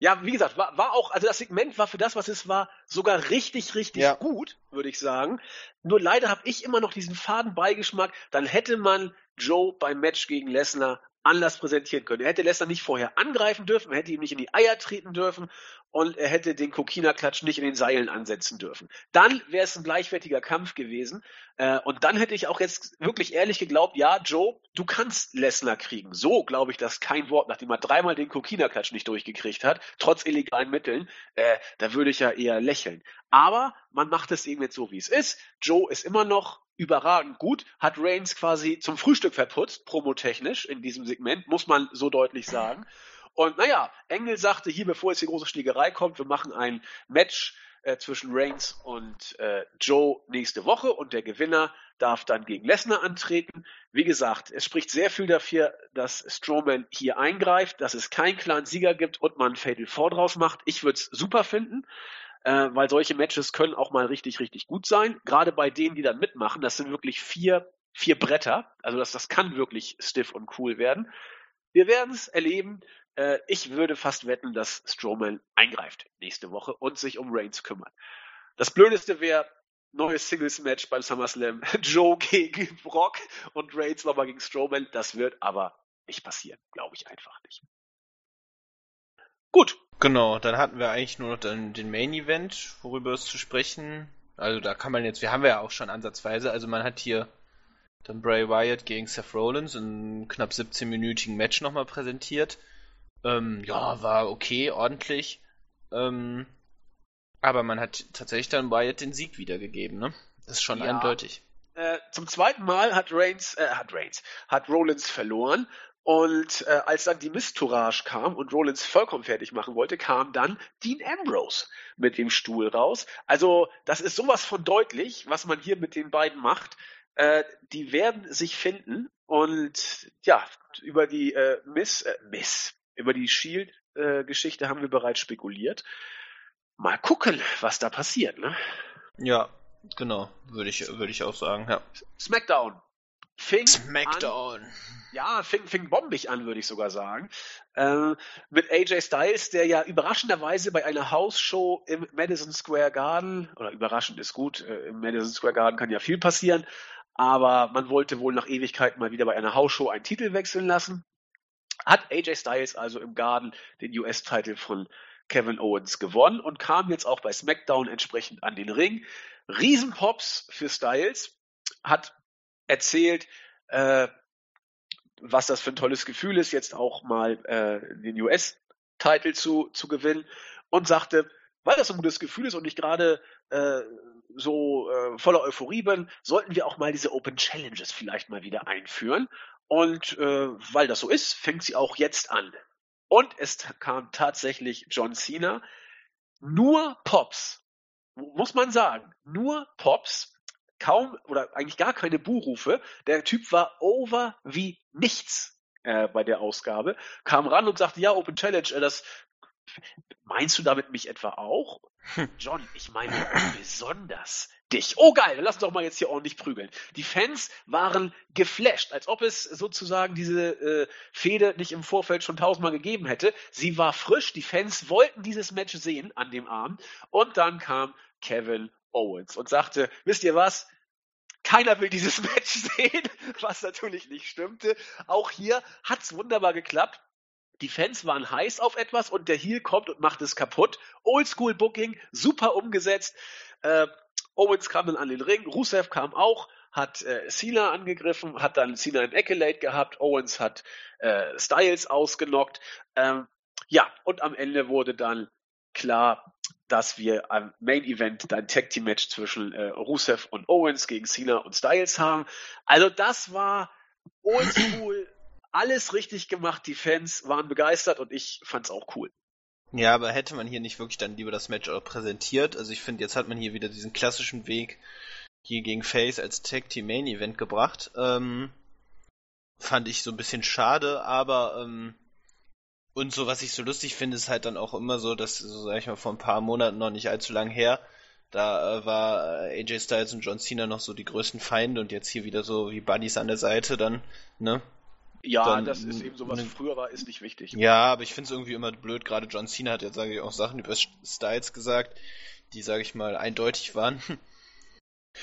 Ja, wie gesagt, war, war auch, also das Segment war für das, was es war, sogar richtig, richtig ja. gut, würde ich sagen. Nur leider habe ich immer noch diesen faden Beigeschmack. Dann hätte man Joe beim Match gegen Lesnar anders präsentieren können. Er hätte Lesnar nicht vorher angreifen dürfen, er hätte ihm nicht in die Eier treten dürfen und er hätte den Kokina-Klatsch nicht in den Seilen ansetzen dürfen. Dann wäre es ein gleichwertiger Kampf gewesen. Äh, und dann hätte ich auch jetzt wirklich ehrlich geglaubt, ja, Joe, du kannst Lesnar kriegen. So glaube ich das kein Wort, nachdem er dreimal den Kokina-Klatsch nicht durchgekriegt hat, trotz illegalen Mitteln. Äh, da würde ich ja eher lächeln. Aber man macht es eben jetzt so, wie es ist. Joe ist immer noch überragend gut, hat Reigns quasi zum Frühstück verputzt, promotechnisch in diesem Segment, muss man so deutlich sagen. Und naja, Engel sagte hier, bevor jetzt die große Schlägerei kommt, wir machen ein Match äh, zwischen Reigns und äh, Joe nächste Woche und der Gewinner darf dann gegen Lesnar antreten. Wie gesagt, es spricht sehr viel dafür, dass Strowman hier eingreift, dass es keinen klaren Sieger gibt und man Fatal Four draus macht. Ich würde es super finden, äh, weil solche Matches können auch mal richtig, richtig gut sein. Gerade bei denen, die dann mitmachen, das sind wirklich vier, vier Bretter. Also das, das kann wirklich stiff und cool werden. Wir werden es erleben. Äh, ich würde fast wetten, dass Strowman eingreift nächste Woche und sich um Reigns kümmert. Das Blödeste wäre, neues Singles-Match beim SummerSlam. Joe gegen Brock und Reigns nochmal gegen Strowman. Das wird aber nicht passieren. Glaube ich einfach nicht. Gut. Genau, dann hatten wir eigentlich nur noch den, den Main Event, worüber es zu sprechen. Also da kann man jetzt, wir haben ja auch schon ansatzweise, also man hat hier dann Bray Wyatt gegen Seth Rollins in knapp 17-minütigen Match nochmal präsentiert. Ähm, ja, war okay, ordentlich. Ähm, aber man hat tatsächlich dann Wyatt den Sieg wiedergegeben, ne? Das ist schon ja. eindeutig. Äh, zum zweiten Mal hat Reigns, äh, hat Reigns, hat Rollins verloren. Und äh, als dann die Mistourage kam und Rollins vollkommen fertig machen wollte, kam dann Dean Ambrose mit dem Stuhl raus. Also das ist sowas von deutlich, was man hier mit den beiden macht. Äh, die werden sich finden und ja, über die äh, Miss, äh, Miss, über die Shield-Geschichte haben wir bereits spekuliert. Mal gucken, was da passiert, ne? Ja, genau, würde ich, würde ich auch sagen, ja. SmackDown. Fing Smackdown. An, ja, fing, fing bombig an, würde ich sogar sagen. Äh, mit AJ Styles, der ja überraschenderweise bei einer Hausshow im Madison Square Garden, oder überraschend ist gut, äh, im Madison Square Garden kann ja viel passieren, aber man wollte wohl nach Ewigkeiten mal wieder bei einer Hausshow einen Titel wechseln lassen hat AJ Styles also im Garden den US-Titel von Kevin Owens gewonnen und kam jetzt auch bei SmackDown entsprechend an den Ring. Riesenpops für Styles, hat erzählt, äh, was das für ein tolles Gefühl ist, jetzt auch mal äh, den US-Titel zu, zu gewinnen und sagte, weil das ein gutes Gefühl ist und ich gerade äh, so äh, voller Euphorie bin, sollten wir auch mal diese Open Challenges vielleicht mal wieder einführen. Und äh, weil das so ist, fängt sie auch jetzt an. Und es kam tatsächlich John Cena. Nur Pops, muss man sagen, nur Pops, kaum oder eigentlich gar keine Buhrufe. Der Typ war over wie nichts äh, bei der Ausgabe. Kam ran und sagte, ja, Open Challenge, äh, das Meinst du damit mich etwa auch? Hm. John, ich meine besonders dich. Oh geil, dann lass uns doch mal jetzt hier ordentlich prügeln. Die Fans waren geflasht, als ob es sozusagen diese äh, Fehde nicht im Vorfeld schon tausendmal gegeben hätte. Sie war frisch, die Fans wollten dieses Match sehen an dem Abend und dann kam Kevin Owens und sagte, wisst ihr was? Keiner will dieses Match sehen, was natürlich nicht stimmte. Auch hier hat's wunderbar geklappt. Die Fans waren heiß auf etwas und der Heel kommt und macht es kaputt. Oldschool Booking, super umgesetzt. Äh, Owens kam dann an den Ring, Rusev kam auch, hat äh, Cena angegriffen, hat dann Cena im Accolade gehabt, Owens hat äh, Styles ausgenockt. Ähm, ja, und am Ende wurde dann klar, dass wir am Main Event ein Tag Team Match zwischen äh, Rusev und Owens gegen Cena und Styles haben. Also das war oldschool, alles richtig gemacht. Die Fans waren begeistert und ich fand's auch cool. Ja, aber hätte man hier nicht wirklich dann lieber das Match auch präsentiert? Also ich finde, jetzt hat man hier wieder diesen klassischen Weg hier gegen Face als Tag Team Main Event gebracht. Ähm, fand ich so ein bisschen schade, aber ähm, und so, was ich so lustig finde, ist halt dann auch immer so, dass, so sag ich mal, vor ein paar Monaten noch nicht allzu lang her, da äh, war äh, AJ Styles und John Cena noch so die größten Feinde und jetzt hier wieder so wie Buddies an der Seite dann, ne? Ja, dann, das ist eben so, was ne, früher war, ist nicht wichtig. Ja, aber ich finde es irgendwie immer blöd. Gerade John Cena hat jetzt, sage ich, auch Sachen über Styles gesagt, die, sage ich mal, eindeutig waren.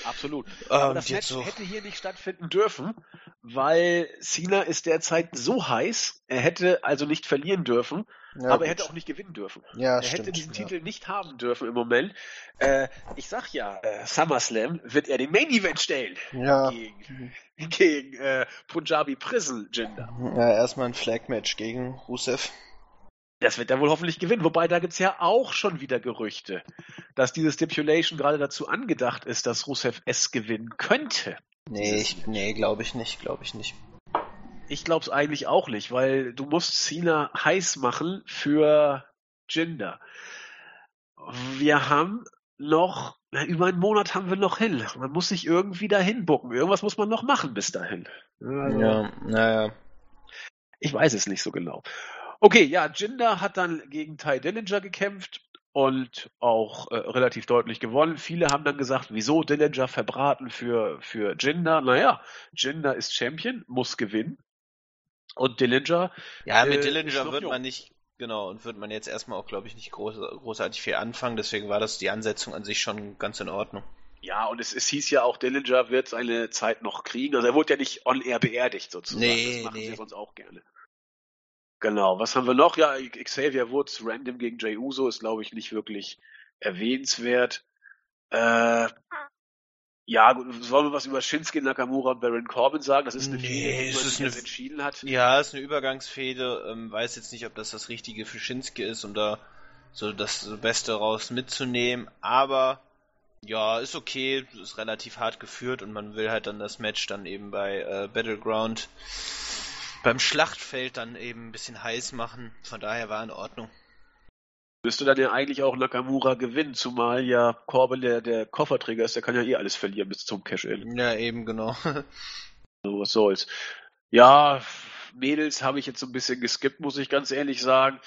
Absolut. Aber das Match so... hätte hier nicht stattfinden dürfen, weil Cena ist derzeit so heiß, er hätte also nicht verlieren dürfen, ja, aber er hätte auch nicht gewinnen dürfen. Ja, er stimmt, hätte diesen ja. Titel nicht haben dürfen im Moment. Äh, ich sag ja, äh, SummerSlam wird er den Main Event stellen. Ja. Gegen, gegen äh, Punjabi Prison Jinder. Ja, erstmal ein Flag Match gegen Rusev. Das wird er wohl hoffentlich gewinnen. Wobei da gibt's ja auch schon wieder Gerüchte, dass diese Stipulation gerade dazu angedacht ist, dass Rusev es gewinnen könnte. Nee, ich, nee, glaube ich nicht, glaube ich nicht. Ich glaube es eigentlich auch nicht, weil du musst Cena heiß machen für Jinder. Wir haben noch, über einen Monat haben wir noch hin. Man muss sich irgendwie dahin bucken. Irgendwas muss man noch machen bis dahin. Also, ja, naja. Ich weiß es nicht so genau. Okay, ja, Jinder hat dann gegen Ty Dillinger gekämpft und auch äh, relativ deutlich gewonnen. Viele haben dann gesagt, wieso Dillinger verbraten für, für Jinder? Naja, Jinder ist Champion, muss gewinnen. Und Dillinger. Ja, mit äh, Dillinger wird man nicht, genau, und wird man jetzt erstmal auch, glaube ich, nicht groß, großartig viel anfangen. Deswegen war das die Ansetzung an sich schon ganz in Ordnung. Ja, und es, es hieß ja auch, Dillinger wird seine Zeit noch kriegen. Also er wurde ja nicht on-air beerdigt sozusagen. Nee, das machen nee. sie sonst auch gerne. Genau, was haben wir noch? Ja, Xavier Woods, random gegen Jay Uso, ist glaube ich nicht wirklich erwähnenswert. Äh, ja, gut, wollen wir was über Shinsuke Nakamura und Baron Corbin sagen? Das ist eine nee, Fehde, die man eine, entschieden hat. Ja, ist eine Übergangsfehde. Ähm, weiß jetzt nicht, ob das das Richtige für Shinsuke ist, um da so das Beste raus mitzunehmen. Aber ja, ist okay, ist relativ hart geführt und man will halt dann das Match dann eben bei äh, Battleground beim Schlachtfeld dann eben ein bisschen heiß machen. Von daher war in Ordnung. Müsste dann ja eigentlich auch Nakamura gewinnen, zumal ja Corbin der, der Kofferträger ist, der kann ja eh alles verlieren bis zum Cash-In. Ja, eben, genau. so, was soll's. Ja, Mädels habe ich jetzt so ein bisschen geskippt, muss ich ganz ehrlich sagen.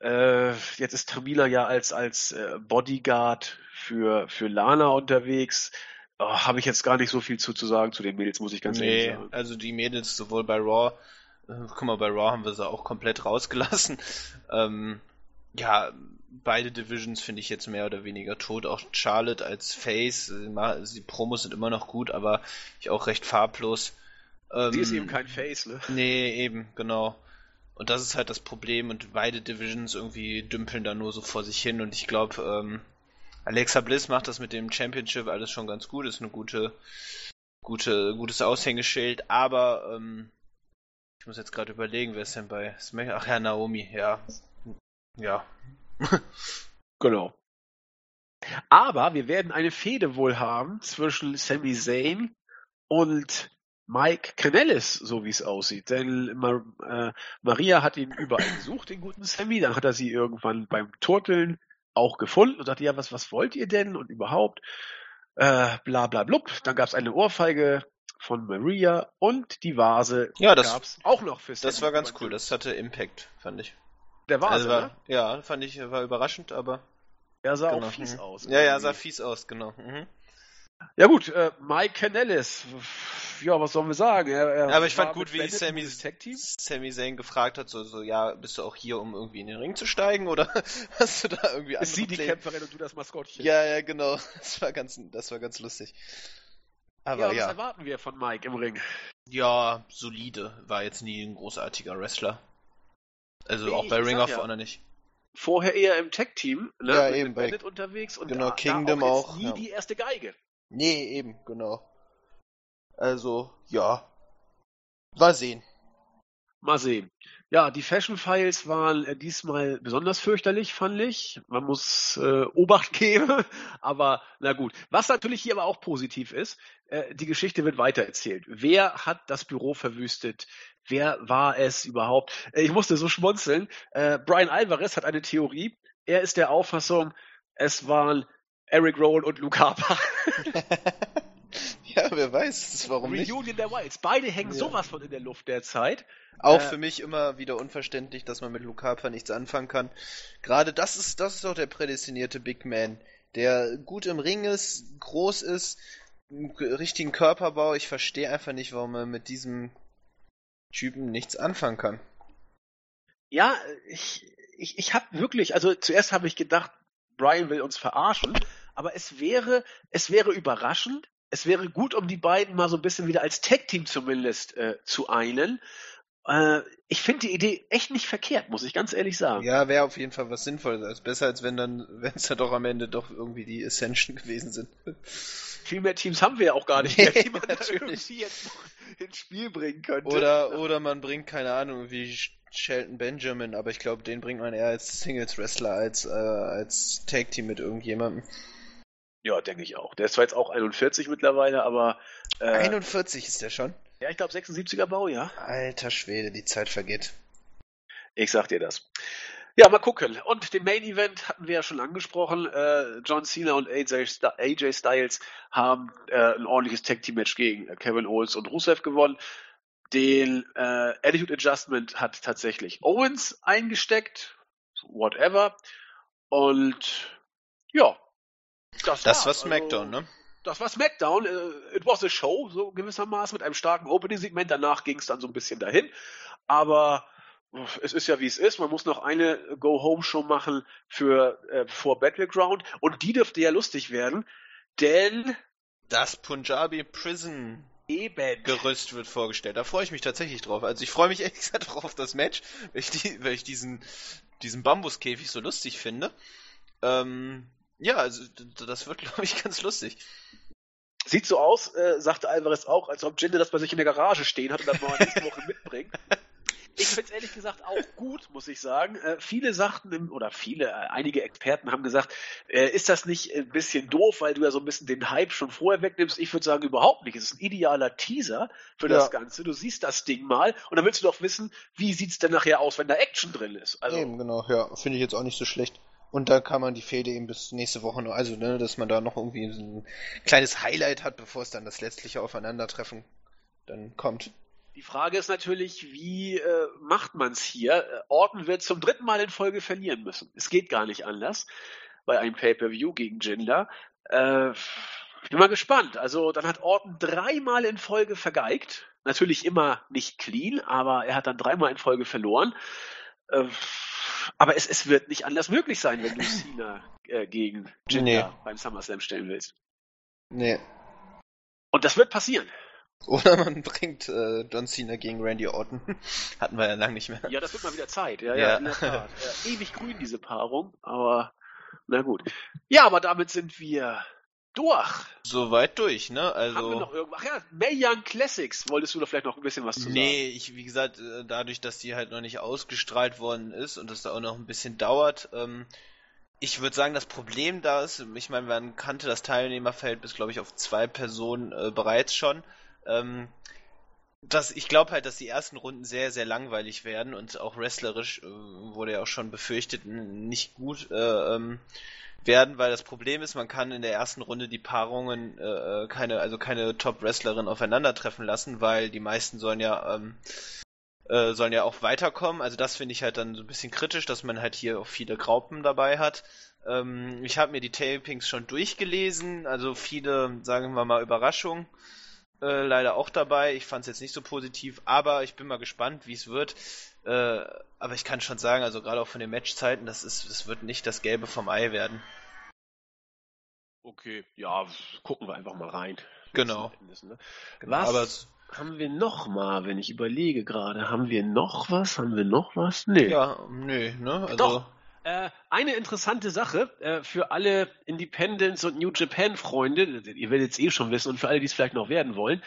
Äh, jetzt ist Tamila ja als, als äh, Bodyguard für, für Lana unterwegs. Oh, habe ich jetzt gar nicht so viel zu, zu sagen zu den Mädels, muss ich ganz nee, ehrlich sagen. Also die Mädels sowohl bei Raw äh, guck mal, bei Raw haben wir sie auch komplett rausgelassen. Ähm, ja, beide Divisions finde ich jetzt mehr oder weniger tot. Auch Charlotte als Face, die Promos sind immer noch gut, aber ich auch recht farblos. Ähm, Sie ist eben kein Face, ne? Nee, eben, genau. Und das ist halt das Problem und beide Divisions irgendwie dümpeln da nur so vor sich hin und ich glaube, ähm, Alexa Bliss macht das mit dem Championship alles schon ganz gut, ist eine gute, gute, gutes Aushängeschild, aber ähm, ich muss jetzt gerade überlegen, wer ist denn bei Smack? Ach ja, Naomi, ja. Ja. genau. Aber wir werden eine Fehde wohl haben zwischen Sami Zayn und Mike Canellis, so wie es aussieht. Denn Mar äh, Maria hat ihn überall gesucht, den guten Sammy. Dann hat er sie irgendwann beim Turteln auch gefunden und sagte, ja, was, was wollt ihr denn? Und überhaupt, äh, bla bla blub. Dann gab es eine Ohrfeige von Maria und die Vase ja, das gab's auch noch für Das war ganz cool, das hatte Impact, fand ich. Der war, also war ne? Ja, fand ich, war überraschend, aber. Er sah genau. auch fies mhm. aus. Ja, ja, sah fies aus, genau. Mhm. Ja gut, äh, Mike Canellis. Ja, was sollen wir sagen? Er, er aber ich fand gut, wie Sammy, Sammy Zayn gefragt hat, so, so, ja, bist du auch hier, um irgendwie in den Ring zu steigen oder hast du da irgendwie andere Sie die Pläne? Kämpferin und du das Maskottchen. Ja, ja, genau. Das war ganz, das war ganz lustig. Aber ja, ja. was erwarten wir von Mike im Ring? Ja, solide. War jetzt nie ein großartiger Wrestler. Also nee, auch bei Ring of ja. Honor nicht. Vorher eher im Tech-Team, ne? Ja, eben bei unterwegs und genau, da, Kingdom da auch, auch nie ja. die erste Geige. Nee, eben, genau. Also, ja. Mal sehen. Mal sehen. Ja, die Fashion Files waren äh, diesmal besonders fürchterlich, fand ich. Man muss äh, Obacht geben, aber na gut. Was natürlich hier aber auch positiv ist, äh, die Geschichte wird weitererzählt. Wer hat das Büro verwüstet? Wer war es überhaupt? Äh, ich musste so schmunzeln. Äh, Brian Alvarez hat eine Theorie. Er ist der Auffassung, es waren Eric Roll und Luke Harper. ja, wer weiß, warum Reunion nicht. Reunion der Wilds. Beide hängen ja. sowas von in der Luft derzeit. Auch äh, für mich immer wieder unverständlich, dass man mit Luke Harper nichts anfangen kann. Gerade das ist, das ist doch der prädestinierte Big Man, der gut im Ring ist, groß ist, einen richtigen Körperbau. Ich verstehe einfach nicht, warum man mit diesem Typen nichts anfangen kann. Ja, ich, ich, ich habe wirklich, also zuerst habe ich gedacht, Brian will uns verarschen, aber es wäre, es wäre überraschend, es wäre gut, um die beiden mal so ein bisschen wieder als Tag-Team zumindest äh, zu einen. Äh, ich finde die Idee echt nicht verkehrt, muss ich ganz ehrlich sagen. Ja, wäre auf jeden Fall was Sinnvolles. Besser, als wenn dann, wenn es ja doch am Ende doch irgendwie die Ascension gewesen sind. Viel mehr Teams haben wir ja auch gar nicht mehr, die man irgendwie jetzt ins Spiel bringen könnte. Oder, oder man bringt, keine Ahnung, wie Shelton Benjamin, aber ich glaube, den bringt man eher als Singles-Wrestler als, äh, als Tag-Team mit irgendjemandem. Ja, denke ich auch. Der ist zwar jetzt auch 41 mittlerweile, aber. Äh, 41 ist der schon? Ja, ich glaube 76er Bau, ja. Alter Schwede, die Zeit vergeht. Ich sag dir das. Ja, mal gucken. Und den Main Event hatten wir ja schon angesprochen. Äh, John Cena und AJ, AJ Styles haben äh, ein ordentliches Tag Team Match gegen Kevin Owens und Rusev gewonnen. Den äh, Attitude Adjustment hat tatsächlich Owens eingesteckt. Whatever. Und ja. Das, das war SmackDown, also, ne? Das war SmackDown. Äh, it was a show, so gewissermaßen, mit einem starken Opening-Segment. Danach ging es dann so ein bisschen dahin. Aber es ist ja wie es ist. Man muss noch eine Go-Home-Show machen für äh, vor Battleground. Und die dürfte ja lustig werden, denn das Punjabi Prison Eben. Gerüst wird vorgestellt. Da freue ich mich tatsächlich drauf. Also ich freue mich ehrlich gesagt drauf auf das Match, weil ich, die, weil ich diesen, diesen Bambuskäfig so lustig finde. Ähm, ja, also das wird, glaube ich, ganz lustig. Sieht so aus, äh, sagte Alvarez auch, als ob Jinder das bei sich in der Garage stehen hat und das mal nächste Woche mitbringt. Ich finde es ehrlich gesagt auch gut, muss ich sagen. Äh, viele sagten, oder viele, äh, einige Experten haben gesagt, äh, ist das nicht ein bisschen doof, weil du ja so ein bisschen den Hype schon vorher wegnimmst? Ich würde sagen, überhaupt nicht. Es ist ein idealer Teaser für ja. das Ganze. Du siehst das Ding mal und dann willst du doch wissen, wie sieht es denn nachher aus, wenn da Action drin ist. Also, Eben, genau, ja. Finde ich jetzt auch nicht so schlecht. Und da kann man die Fäde eben bis nächste Woche noch, also ne, dass man da noch irgendwie so ein kleines Highlight hat, bevor es dann das letztliche Aufeinandertreffen dann kommt. Die Frage ist natürlich, wie äh, macht man es hier? Äh, Orton wird zum dritten Mal in Folge verlieren müssen. Es geht gar nicht anders bei einem Pay-per-View gegen Jinder. Äh, ich bin mal gespannt. Also dann hat Orton dreimal in Folge vergeigt. Natürlich immer nicht clean, aber er hat dann dreimal in Folge verloren. Äh, aber es, es wird nicht anders möglich sein, wenn du Cena äh, gegen Jinder nee. beim SummerSlam stellen willst. Nee. Und das wird passieren. Oder man bringt äh, John Cena gegen Randy Orton. Hatten wir ja lange nicht mehr. Ja, das wird mal wieder Zeit. Ja, ja, ja. in der Tat. Ja, ewig grün, diese Paarung. Aber, na gut. Ja, aber damit sind wir durch. Soweit durch, ne? Also. Haben wir noch irgendwas? Ach ja, May Young Classics. Wolltest du da vielleicht noch ein bisschen was zu sagen? Nee, ich, wie gesagt, äh, dadurch, dass die halt noch nicht ausgestrahlt worden ist und das da auch noch ein bisschen dauert, ähm, ich würde sagen, das Problem da ist, ich meine, man kannte das Teilnehmerfeld bis, glaube ich, auf zwei Personen äh, bereits schon. Ähm, das, ich glaube halt, dass die ersten Runden sehr, sehr langweilig werden und auch wrestlerisch äh, wurde ja auch schon befürchtet, nicht gut äh, ähm, werden, weil das Problem ist, man kann in der ersten Runde die Paarungen äh, keine, also keine Top-Wrestlerin aufeinandertreffen lassen, weil die meisten sollen ja ähm, äh, sollen ja auch weiterkommen. Also das finde ich halt dann so ein bisschen kritisch, dass man halt hier auch viele Graupen dabei hat. Ähm, ich habe mir die Tapings schon durchgelesen, also viele, sagen wir mal, Überraschungen. Äh, leider auch dabei. Ich fand es jetzt nicht so positiv, aber ich bin mal gespannt, wie es wird. Äh, aber ich kann schon sagen, also gerade auch von den Matchzeiten, das ist, das wird nicht das Gelbe vom Ei werden. Okay, ja, gucken wir einfach mal rein. Genau. ne? genau was aber haben wir noch mal, wenn ich überlege gerade, haben wir noch was? Haben wir noch was? Nee. Ja, nee, ne? Also Doch. Äh, eine interessante Sache äh, für alle Independence und New Japan Freunde, ihr werdet es eh schon wissen und für alle, die es vielleicht noch werden wollen,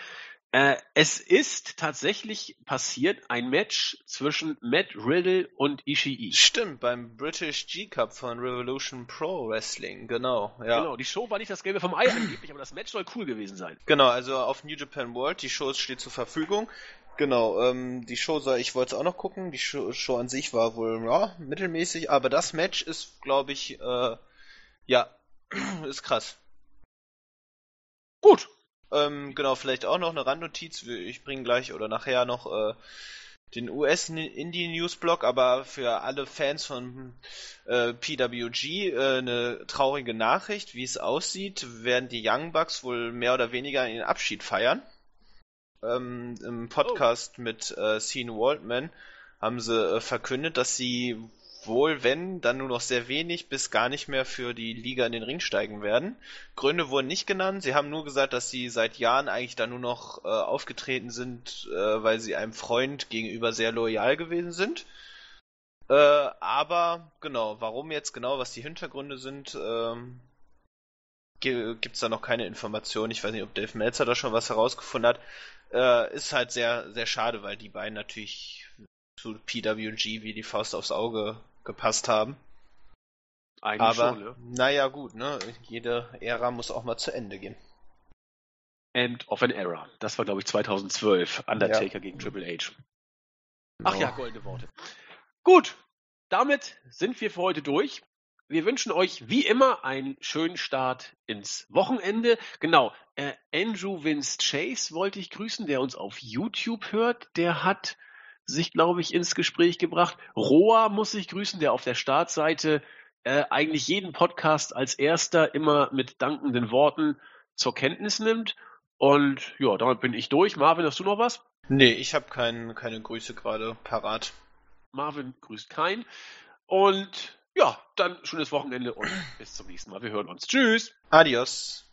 äh, es ist tatsächlich passiert ein Match zwischen Matt Riddle und Ishii. Stimmt, beim British G-Cup von Revolution Pro Wrestling, genau. Ja. Genau, die Show war nicht das Gelbe vom Ei angeblich, aber das Match soll cool gewesen sein. Genau, also auf New Japan World, die Show steht zur Verfügung. Genau, ähm, die Show soll, ich wollte es auch noch gucken, die Show, Show, an sich war wohl, ja, mittelmäßig, aber das Match ist, glaube ich, äh, ja, ist krass. Gut, ähm, genau, vielleicht auch noch eine Randnotiz. Ich bringe gleich oder nachher noch äh, den US-Indie-News-Blog, aber für alle Fans von äh, PWG äh, eine traurige Nachricht. Wie es aussieht, werden die Young Bucks wohl mehr oder weniger ihren Abschied feiern. Ähm, Im Podcast oh. mit äh, Sean Waldman haben sie äh, verkündet, dass sie wohl, wenn, dann nur noch sehr wenig bis gar nicht mehr für die Liga in den Ring steigen werden. Gründe wurden nicht genannt. Sie haben nur gesagt, dass sie seit Jahren eigentlich da nur noch äh, aufgetreten sind, äh, weil sie einem Freund gegenüber sehr loyal gewesen sind. Äh, aber genau, warum jetzt genau, was die Hintergründe sind, ähm, gibt es da noch keine Informationen. Ich weiß nicht, ob Dave Meltzer da schon was herausgefunden hat. Äh, ist halt sehr, sehr schade, weil die beiden natürlich zu PWG wie die Faust aufs Auge gepasst haben. Eigentlich Aber, schon, ja. naja, gut, ne? Jede Ära muss auch mal zu Ende gehen. End of an Era. Das war, glaube ich, 2012. Undertaker ja. gegen Triple H. Ach ja, goldene Worte. Gut, damit sind wir für heute durch. Wir wünschen euch wie immer einen schönen Start ins Wochenende. Genau, äh, Andrew Vince Chase wollte ich grüßen, der uns auf YouTube hört. Der hat sich, glaube ich, ins Gespräch gebracht. Roa muss ich grüßen, der auf der Startseite äh, eigentlich jeden Podcast als erster immer mit dankenden Worten zur Kenntnis nimmt. Und ja, damit bin ich durch. Marvin, hast du noch was? Nee, ich habe kein, keine Grüße gerade parat. Marvin grüßt keinen. Und ja, dann schönes Wochenende und bis zum nächsten Mal. Wir hören uns. Tschüss. Adios.